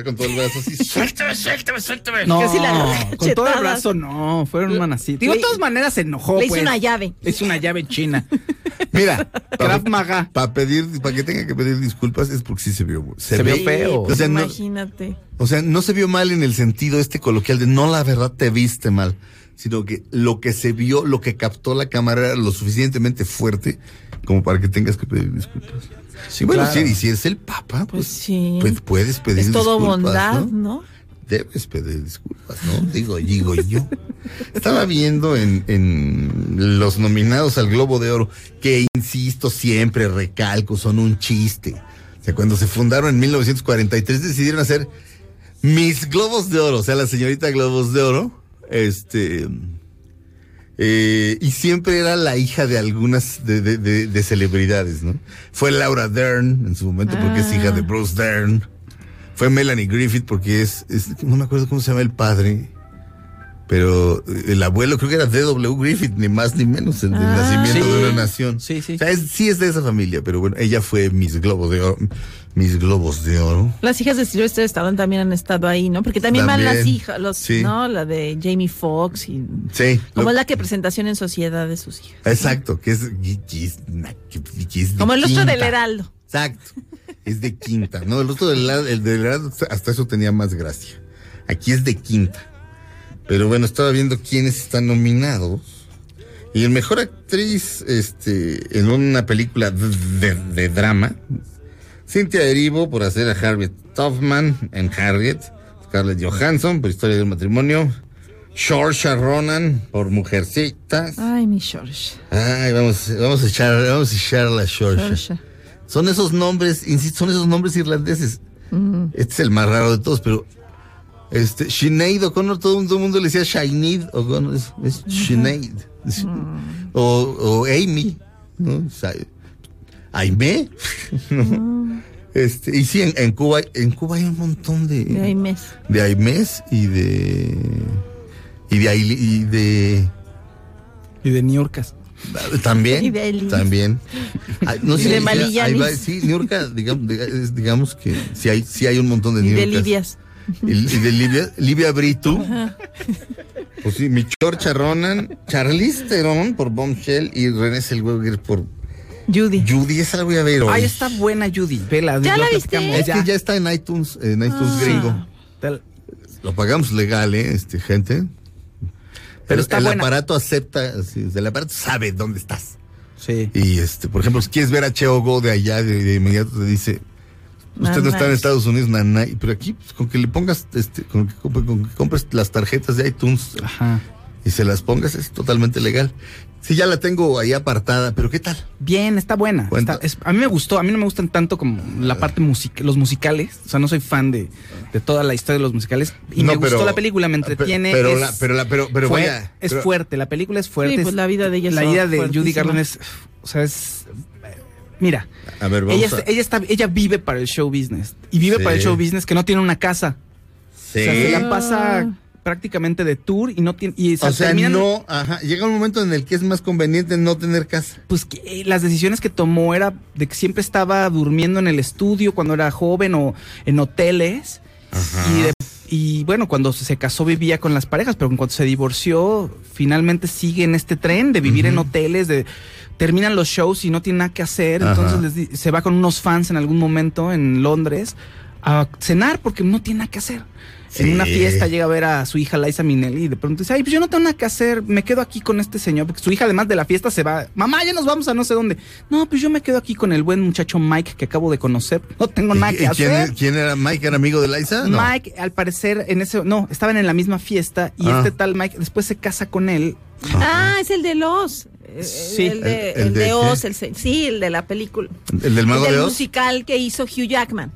con todo el brazo así. Suéltame, suéltame, suéltame. No, Casi la agarró con todo el brazo no, fueron manacitos. Digo, de todas maneras se enojó. le hizo pues. una llave. Le hizo una llave china. Mira, Krav Maga. Para pedir, para que tenga que pedir disculpas es porque sí se vio. Se vio feo. O sea, no, Imagínate. o sea, no se vio mal en el sentido este coloquial de no la verdad te viste mal, sino que lo que se vio, lo que captó la cámara era lo suficientemente fuerte como para que tengas que pedir disculpas. Sí, bueno, claro. sí, y si es el Papa, Pues pues, sí. pues puedes pedir es todo disculpas, bondad, ¿no? ¿no? debes pedir disculpas, ¿no? Digo, digo yo. Estaba viendo en, en los nominados al Globo de Oro, que insisto, siempre recalco, son un chiste. O sea, cuando se fundaron en 1943 decidieron hacer mis Globos de Oro, o sea, la señorita Globos de Oro, este... eh, y siempre era la hija de algunas de, de- de- de celebridades, ¿no? Fue Laura Dern en su momento porque es hija de Bruce Dern. Fue Melanie Griffith porque es, es- no me acuerdo cómo se llama el padre, pero el abuelo creo que era D.W. Griffith, ni más ni menos, el del Ah. nacimiento Sí. de una nación. Sí, sí. O sea, es- sí es de esa familia, pero bueno, ella fue Miss Globo de Oro, Miss Globos de Oro. Las hijas de Sylvester Stallone también han estado ahí, ¿no? Porque también, van las hijas, los, sí. ¿no? La de Jamie Foxx y Sí. como lo- es la que presentación en sociedad de sus hijas. Exacto, que es, que- de Como el rostro del. Heraldo. Exacto. Es de quinta. No, el rostro del el del Heraldo hasta eso tenía más gracia. Aquí es de quinta. Pero bueno, estaba viendo quiénes están nominados. Y el mejor actriz, este, en una película de, de- de drama, Cynthia Erivo por hacer a Harriet Tubman en Harriet, Scarlett Johansson por Historia del Matrimonio, Saoirse Ronan por Mujercitas. Ay, mi George. Ay, vamos, vamos a echar, vamos a echar la Saoirse. Son esos nombres, insisto, son esos nombres irlandeses. Este es el más raro de todos, pero este, Sinead O'Connor, todo, todo el mundo le decía Sinead O'Connor, es, es Sinead. Es- O, o Amy, ¿no? Aimé. ¿no? Este, y sí, en, en Cuba, en Cuba hay un montón de, De ahí mes. de Aimés y de, y de, Aile- y de, Y de Niurcas. también, Y de también. Ay, no Y sé de si- Malillanis. sí, Niurka, digamos, digamos que sí hay, sí hay un montón de Y de. Lidias. Y, y de Livia, Livia Brito. Pues sí, mi Chorcha Ronan, Charlize Theron por Bombshell y René Zellweger por Judy. Judy. Esa la voy a ver hoy. Ay, está buena Judy. Vela, ¿Ya la viste? Es que ya está en iTunes, en iTunes Ah. gringo. Tal- Lo pagamos legal, ¿eh? Este, gente. Pero está el buena. aparato acepta, el aparato sabe dónde estás. Sí. Y este, por ejemplo, si quieres ver a Cheo Go de allá, de, de inmediato te dice, usted no está en. Estados Unidos, nanay. Pero aquí, pues, con que le pongas, este, con que, con que compres las tarjetas de iTunes Ajá. y se las pongas, es totalmente legal. Sí, ya la tengo ahí apartada, pero ¿qué tal? Bien, está buena. Está- es- a mí me gustó, a mí no me gustan tanto como la parte musical, los musicales. O sea, no soy fan de, de toda la historia de los musicales. Y No, me gustó la película, me entretiene. Pero, es, la, pero la, pero, pero fue- vaya, es pero- fuerte, la película es fuerte. Sí, pues es- la vida de ella es La vida de Judy. Garland es, o sea, es, mira, A ver, vamos ella, a- está- ella está, ella vive para el show business y vive Sí. para el show business que no tiene una casa. Sí. O sea, se la pasa prácticamente de tour y no tiene, y O sea, terminan- no, ajá, llega un momento en el que es más conveniente no tener casa. pues que eh, las decisiones que tomó era de que siempre estaba durmiendo en el estudio cuando era joven o en hoteles. Y, de- y bueno, cuando se casó vivía con las parejas, pero cuando se divorció, finalmente sigue en este tren de vivir en hoteles, de terminan los shows y no tiene nada que hacer, Ajá. entonces les di- se va con unos fans en algún momento en Londres a cenar porque no tiene nada que hacer. En una fiesta llega a ver a su hija Liza Minnelli y de pronto dice, ay, pues yo no tengo nada que hacer, me quedo aquí con este señor, porque su hija además de la fiesta se va, mamá, ya nos vamos a no sé dónde. No, pues yo me quedo aquí con el buen muchacho Mike que acabo de conocer, no tengo nada ¿Y- que y quién, hacer. quién era Mike? ¿Era amigo de Liza? No. Mike, al parecer, en ese, no, estaban en la misma fiesta y Ah. este tal Mike después se casa con él. Ah, es el de los. Sí. El de, ¿El- el el de de qué? Oz, el, sí, el de la película. ¿El del mago el de Oz? musical que hizo Hugh Jackman.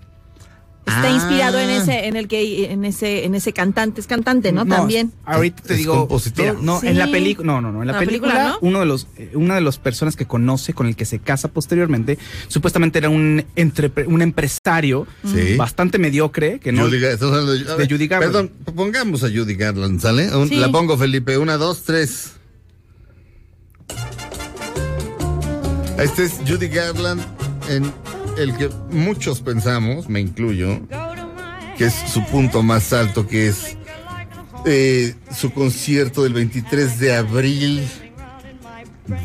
Está Ah. inspirado en ese, en el que, en ese, en ese cantante, es cantante, ¿no? También. Ahorita te ¿Es digo, compositor? mira, no, Sí. en la película, no, no, no, en la, La película, película, ¿no? uno de los, eh, una de las personas que conoce, con el que se casa posteriormente, supuestamente era un, entrepre- un empresario Sí. bastante mediocre, que no, Judy de, Judy Garland. Perdón, pongamos a Judy Garland, ¿sale? Un- Sí. La pongo, Felipe. Una, dos, tres. Este es Judy Garland en el que muchos pensamos, me incluyo, que es su punto más alto, que es eh, su concierto del 23 de abril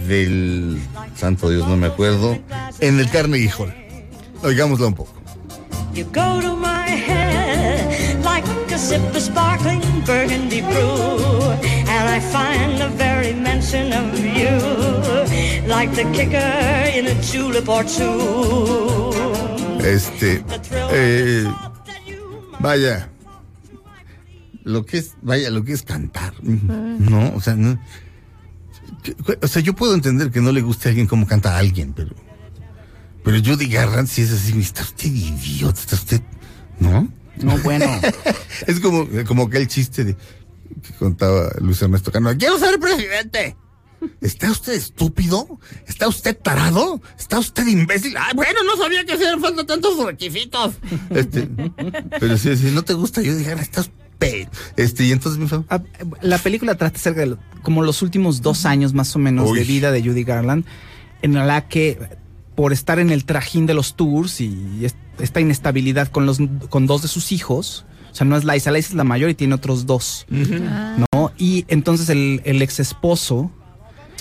del Santo Dios, no me acuerdo, en el Carnegie Hall. Oigámoslo un poco. And I find the very mention of you like the kicker in a julep or two. Este, eh, vaya, lo que es, vaya, lo que es cantar. No, o sea, no. que- O sea, yo puedo entender que no le guste a alguien cómo canta a alguien, pero. Pero Judy Garland sí es así, está usted idiota, está usted. ¿No? No, bueno. es como, como aquel chiste de, contaba Luis Ernesto Cano. ¡Quiero ser presidente! ¿Está usted estúpido? ¿Está usted tarado? ¿Está usted imbécil? ¡Ay, bueno, no sabía que hacían falta tantos requisitos! Este, pero sí, si no te gusta, yo dije, estás pe... Este, y entonces mi Ah, La película trata acerca de lo- como los últimos dos años más o menos Uy. de vida de Judy Garland, en la que por estar en el trajín de los tours y es- esta inestabilidad con los con dos de sus hijos, sea, no es Liza, Liza es la mayor y tiene otros dos, ¿no? Y entonces el, el ex esposo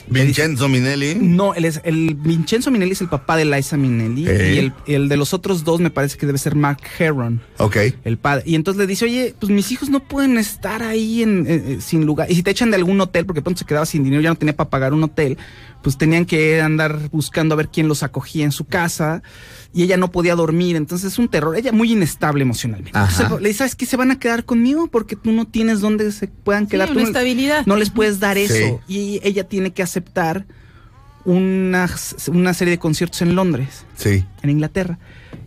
Vincenzo Minelli. No, el, es- el Vincenzo Minelli es el papá de Liza Minnelli Eh. y el, el de los otros dos me parece que debe ser Mark Heron. Ok. El padre. Y entonces le dice, oye, pues mis hijos no pueden estar ahí en, eh, eh, sin lugar. Y si te echan de algún hotel, porque pronto se quedaba sin dinero, ya no tenía para pagar un hotel, pues tenían que andar buscando a ver quién los acogía en su casa. Y ella no podía dormir, entonces es un terror. Ella muy inestable emocionalmente. Entonces le dice, ¿sabes qué? Se van a quedar conmigo porque tú no tienes dónde se puedan quedar. una Tú no- estabilidad. No les puedes dar Sí. eso. Y ella tiene que aceptar una, una serie de conciertos en Londres Sí. en Inglaterra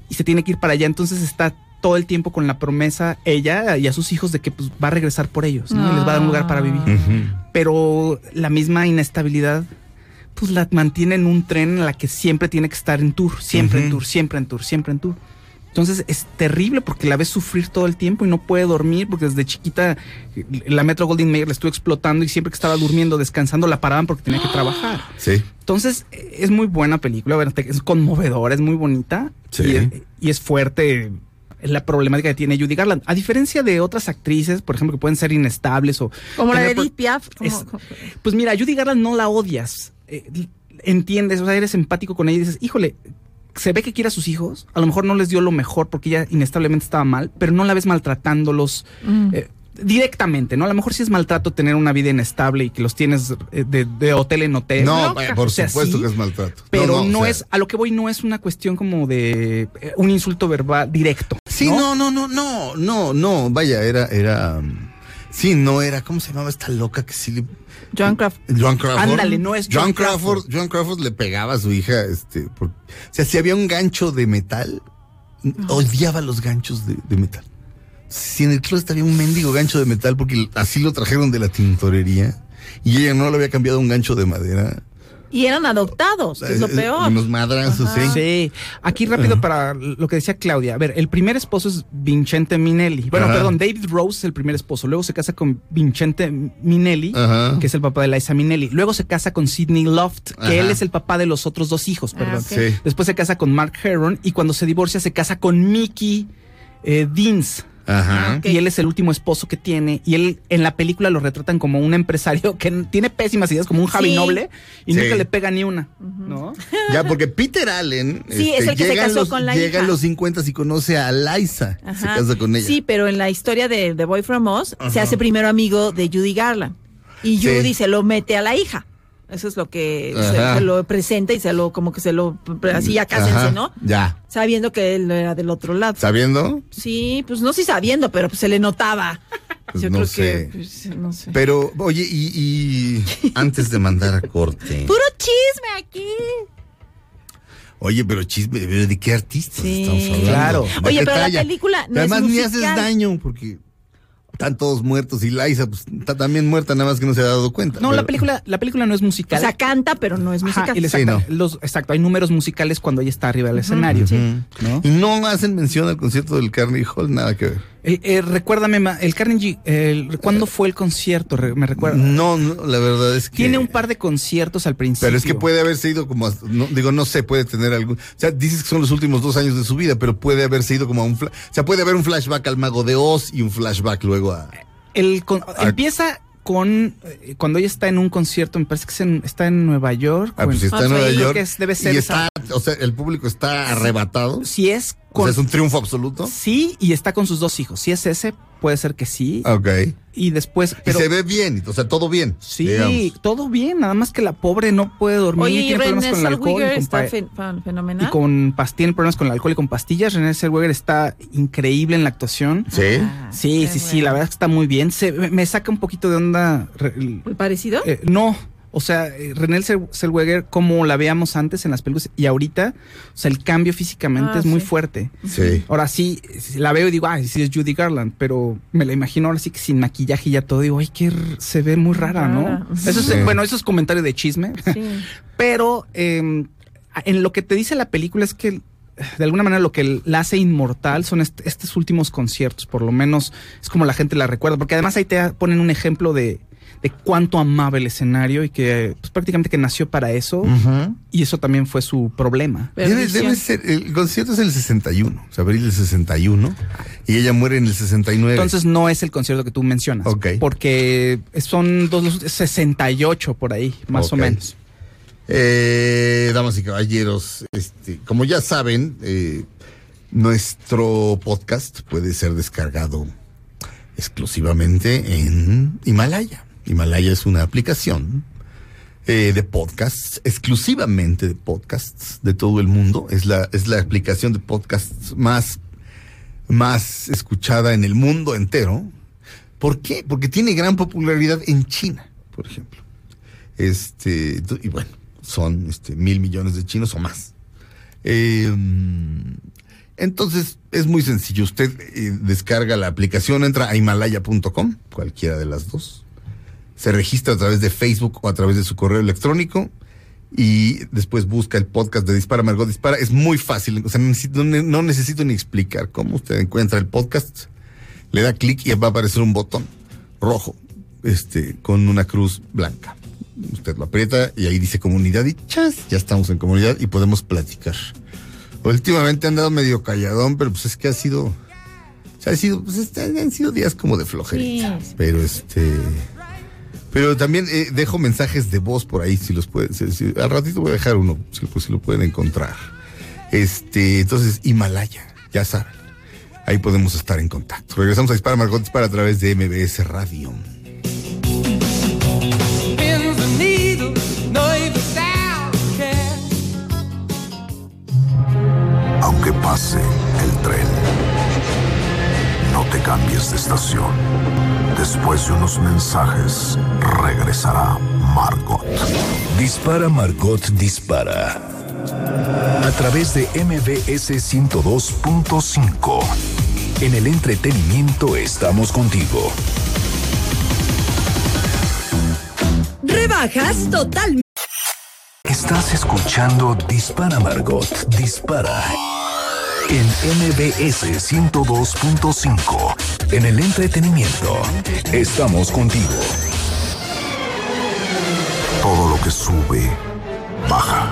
y se tiene que ir para allá. Entonces está todo el tiempo con la promesa, ella y a sus hijos, de que pues, va a regresar por ellos, ¿no? Y les va a dar un lugar para vivir. Pero la misma inestabilidad, pues la mantiene en un tren en la que siempre tiene que estar en tour, siempre en Ujú. tour, siempre en tour, siempre en tour. Entonces es terrible porque la ves sufrir todo el tiempo y no puede dormir porque desde chiquita eh, la Metro Golden Mayer la estuvo explotando y siempre que estaba durmiendo, descansando, la paraban porque tenía que trabajar. Sí. Entonces, eh, es muy buena película, es conmovedora, es muy bonita Sí. y, es- y es fuerte la problemática que tiene Judy Garland. A diferencia de otras actrices, por ejemplo, que pueden ser inestables o... Como la de Edith Piaf. es- Pues mira, Judy Garland no la odias, eh, entiendes, o sea, eres empático con ella y dices, híjole, se ve que quiere a sus hijos, a lo mejor no les dio lo mejor porque ella inestablemente estaba mal, pero no la ves maltratándolos. Mm. eh, directamente, ¿no? A lo mejor sí es maltrato tener una vida inestable y que los tienes eh, de, de hotel en hotel. No, por O sea, supuesto sí, que es maltrato. Pero no, o sea, es, a lo que voy no es una cuestión como de eh, un insulto verbal directo. Sí, no, no, no, no, no, no, vaya, era, era, um, sí, no era, ¿cómo se llamaba esta loca que sí le... Joan Crawford. Joan Crawford. Ándale, no es Joan Joan Crawford. Joan Crawford le pegaba a su hija, este, o sea, si había un gancho de metal, odiaba los ganchos de, de metal. Si en el closet había un mendigo gancho de metal, porque así lo trajeron de la tintorería, y ella no le había cambiado un gancho de madera. Y eran adoptados, que es lo Eh, peor. Unos madrazos, Ajá. sí. Sí, aquí rápido Ajá. para lo que decía Claudia. A ver, el primer esposo es Vincente Minelli. Bueno, Ajá. perdón, David Rose es el primer esposo. Luego se casa con Vincente Minelli, Ajá. que es el papá de Liza Minelli. Luego se casa con Sidney Loft, que Ajá. él es el papá de los otros dos hijos, Ah, perdón. Sí. Después se casa con Mark Heron y cuando se divorcia se casa con Mickey eh, Deans. Ajá. Y él es el último esposo que tiene. Y él en la película lo retratan como un empresario que tiene pésimas ideas, como un Javi Sí. Noble, y Sí. nunca le pega ni una. ¿No? Ya, porque Peter Allen este, Sí, es el que se llega a casó los, con la llega a hija. los 50 y conoce a Liza. Se Ajá. casa con ella. Sí, pero en la historia de The Boy From Oz se Ajá. hace primero amigo de Judy Garland. Y Sí. Judy se lo mete a la hija. Eso es lo que se, lo presenta y se lo, como que se lo, así ya cásense, Ajá, ¿no? Ya. Sabiendo que él era del otro lado. ¿Sabiendo? Sí, pues no sí sabiendo, pero pues se le notaba. Pues Yo no creo sé. que, pues, no sé. Pero, oye, y, y antes de mandar a corte. Puro chisme aquí. Oye, pero chisme, ¿de qué artistas Sí. estamos hablando? Claro. ¿De Oye, pero la talla? película no Además, es ni musical. haces daño, porque están todos muertos y Liza pues, está también muerta, nada más que no se ha dado cuenta. No, Pero- la película, la película no es O musical. sea, canta, pero no es Ajá, musical. y le Sí, sacan no. los- exacto, hay números musicales cuando ella está arriba del escenario. ¿no? Y no hacen mención al concierto del Carnegie Hall, nada que ver. Eh, eh, recuérdame, ma- el Carnegie, el- ¿cuándo fue el concierto? ¿Me recuerda? No, no, la verdad es que. Tiene un par de conciertos al principio. Pero es que puede haberse ido como, a- no, digo, no sé, puede tener algún, o sea, dices que son los últimos dos años de su vida, pero puede haberse ido como a un, o sea, puede haber un flashback al Mago de Oz y un flashback luego a, El con- empieza con eh, cuando ella está en un concierto, me parece que es en- está en Nueva York. ah, o pues en- si está en Ah, Nueva sí. creo York que es- debe ser y está, o sea, el público está arrebatado. Si es O sea, es un triunfo absoluto. Sí, y está con sus dos hijos. Si es ese, puede ser que sí. Ok. Y después. Pero, y se ve bien, o sea, todo bien. Sí, digamos. todo bien. Nada más que la pobre no puede dormir. Oye, y tiene problemas René con el alcohol. Y con está fen- fenomenal. y con tiene problemas con el alcohol y con pastillas. René Zellweger está increíble en la actuación. Sí. Ah, Sí, sí, sí, la verdad es que está muy bien. Se, me me saca un poquito de onda. re- ¿Muy parecido? eh, no, o sea, eh, René Zellweger, como la veíamos antes en las películas y ahorita, o sea, el cambio físicamente Ah, es muy fuerte. Sí. Ahora sí, la veo y digo, ay, sí es Judy Garland, pero me la imagino ahora sí que sin maquillaje y ya todo, digo, ay, que se ve muy rara. ¿no? Eso es, bueno, eso es comentario de chisme, Sí. pero eh, en lo que te dice la película es que de alguna manera lo que la hace inmortal son est- estos últimos conciertos, por lo menos es como la gente la recuerda, porque además ahí te ponen un ejemplo de, de cuánto amaba el escenario y que pues, prácticamente que nació para eso y eso también fue su problema. Debe, ser, el concierto es el 61, o sea, abril del 61, y ella muere en el 69. Entonces no es el concierto que tú mencionas. Ok. Porque son dos, 68 por ahí, más o menos. Eh, damas y caballeros, este, como ya saben, eh, nuestro podcast puede ser descargado exclusivamente en Himalaya. Himalaya es una aplicación eh, de podcasts, exclusivamente de podcasts de todo el mundo. Es la, es la aplicación de podcasts más, más escuchada en el mundo entero. ¿Por qué? Porque tiene gran popularidad en China, por ejemplo. Este, y bueno, son este, mil millones de chinos o más. Eh, entonces, es muy sencillo. Usted eh, descarga la aplicación, entra a himalaya.com, cualquiera de las dos. Se registra a través de Facebook o a través de su correo electrónico y después busca el podcast de Dispara Margot Dispara. Es muy fácil, o sea, no necesito, no, no necesito ni explicar cómo usted encuentra el podcast. Le da clic y va a aparecer un botón rojo, este, con una cruz blanca. Usted lo aprieta y ahí dice comunidad y chas, ya estamos en comunidad y podemos platicar. Últimamente han dado medio calladón, pero pues es que ha sido, o sea, ha sido, pues este, han sido días como de flojerita. Sí. Pero este, pero también eh, dejo mensajes de voz por ahí si los pueden, si- al ratito voy a dejar uno, si, pues, si lo pueden encontrar. Este, entonces Himalaya, ya saben, ahí podemos estar en contacto. Regresamos a Dispara Margot Dispara a través de MBS Radio. Después de unos mensajes, regresará Margot. Dispara Margot Dispara. A través de MBS 102.5. En el entretenimiento estamos contigo. Rebajas totalmente. Estás escuchando Dispara Margot Dispara. En MBS 102.5. En el entretenimiento estamos contigo. Todo lo que sube, baja.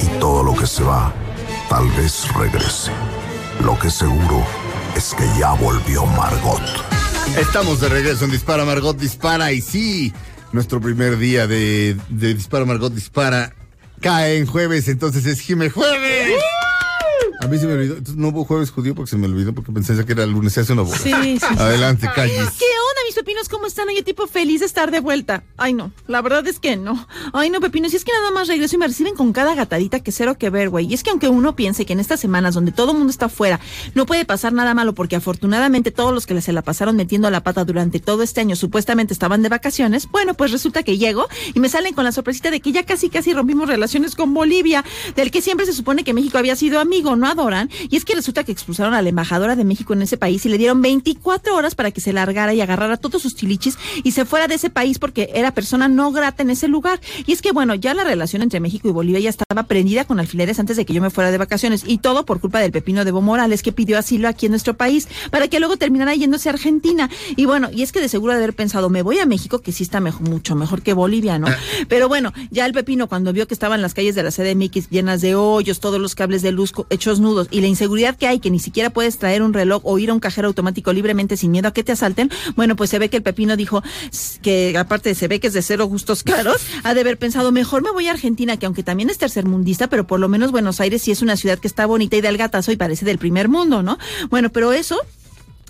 Y todo lo que se va, tal vez regrese. Lo que seguro es que ya volvió Margot. Estamos de regreso en Dispara Margot Dispara y sí, nuestro primer día de, Dispara Margot Dispara cae en jueves, entonces es Jime Jueves. A mí se me olvidó, entonces no hubo jueves judío porque se me olvidó porque pensé que era el lunes, se hace una boda. Sí, sí, sí. Adelante, calles. ¿Qué pepinos? ¿Cómo están? Oye, tipo feliz de estar de vuelta. Ay, no, la verdad es que no. Ay, no, pepinos, si es que nada más regreso y me reciben con cada gatadita que cero que ver, güey. Y es que aunque uno piense que en estas semanas donde todo el mundo está afuera no puede pasar nada malo porque afortunadamente todos los que se la pasaron metiendo la pata durante todo este año supuestamente estaban de vacaciones, bueno, pues resulta que llego y me salen con la sorpresita de que ya casi casi rompimos relaciones con Bolivia, del que siempre se supone que México había sido amigo, ¿no adoran? Y es que resulta que expulsaron a la embajadora de México en ese país y le dieron 24 horas para que se largara y agarrara todos sus tilichis y se fuera de ese país porque era persona no grata en ese lugar. Y es que, bueno, ya la relación entre México y Bolivia ya estaba prendida con alfileres antes de que yo me fuera de vacaciones y todo por culpa del pepino de Evo Morales que pidió asilo aquí en nuestro país para que luego terminara yéndose a Argentina. Y bueno, y es que de seguro de haber pensado, me voy a México, que sí está mejor, mucho mejor que Bolivia, ¿no? Pero bueno, ya el pepino cuando vio que estaban las calles de la CDMX llenas de hoyos, todos los cables de luz hechos nudos y la inseguridad que hay, que ni siquiera puedes traer un reloj o ir a un cajero automático libremente sin miedo a que te asalten, bueno, pues se ve que el pepino dijo que aparte se ve que es de cero gustos caros, ha de haber pensado, mejor me voy a Argentina, que aunque también es tercermundista, pero por lo menos Buenos Aires sí es una ciudad que está bonita y del gatazo y parece del primer mundo, ¿no? Bueno, pero eso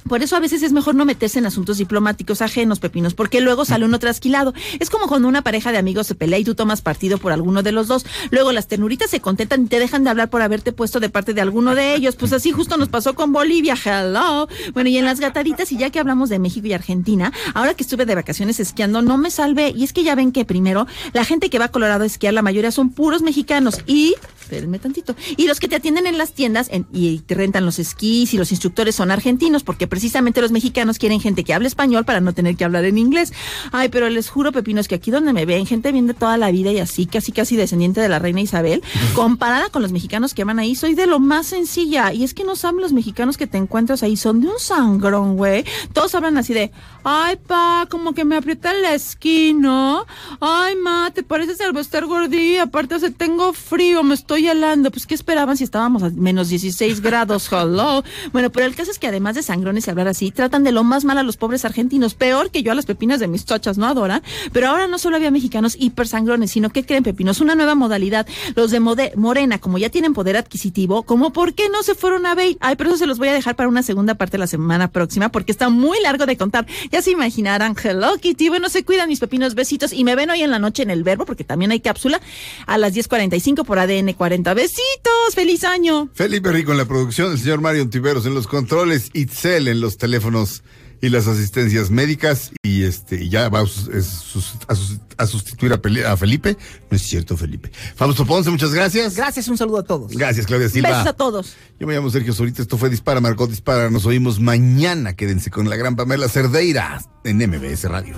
por eso a veces es mejor no meterse en asuntos diplomáticos ajenos, pepinos, porque luego sale uno trasquilado. Es como cuando una pareja de amigos se pelea y tú tomas partido por alguno de los dos. Luego las ternuritas se contentan y te dejan de hablar por haberte puesto de parte de alguno de ellos. Pues así justo nos pasó con Bolivia. Hello. Bueno, y en las gataditas, y ya que hablamos de México y Argentina, ahora que estuve de vacaciones esquiando, no me salvé. Y es que ya ven que primero, la gente que va a Colorado a esquiar, la mayoría son puros mexicanos. Y espérenme tantito. Y los que te atienden en las tiendas en- y te rentan los esquís y los instructores son argentinos, porque precisamente los mexicanos quieren gente que hable español para no tener que hablar en inglés. Ay, pero les juro, pepinos, que aquí donde me ven, gente bien de toda la vida y así, casi casi descendiente de la reina Isabel, comparada con los mexicanos que van ahí, soy de lo más sencilla. Y es que no saben los mexicanos que te encuentras ahí, son de un sangrón, güey. Todos hablan así de, ay, pa, como que me aprieta la esquina. Ay, ma, te pareces al estar gordí, aparte, o sea, tengo frío, me estoy helando. Pues, ¿qué esperaban si estábamos a menos 16 grados? Hello. Bueno, pero el caso es que además de sangrones hablar así, tratan de lo más mal a los pobres argentinos, peor que yo a las pepinas de mis chochas, ¿no, Adora? Pero ahora no solo había mexicanos hipersangrones, sino que creen pepinos, una nueva modalidad. Los de Morena, como ya tienen poder adquisitivo, como por qué no se fueron a Bale? Ay, pero eso se los voy a dejar para una segunda parte la semana próxima, porque está muy largo de contar. Ya se imaginarán, hello Kitty, bueno, se cuidan mis pepinos, besitos, y me ven hoy en la noche en el verbo, porque también hay cápsula, a las 10.45 por ADN 40. Besitos, feliz año. Felipe Rico en la producción, el señor Mario Tiveros en los controles, Itzel en los teléfonos y las asistencias médicas y este ya va a, sustituir a, Felipe. No es cierto, Felipe. Fausto Ponce, muchas gracias. Gracias, un saludo a todos. Gracias, Claudia Silva. Besos a todos. Yo me llamo Sergio Zurita, esto fue Dispara, Marcot Dispara. Nos oímos mañana. Quédense con la gran Pamela Cerdeira en MBS Radio.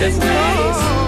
is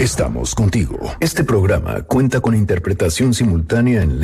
Estamos contigo. Este programa cuenta con interpretación simultánea en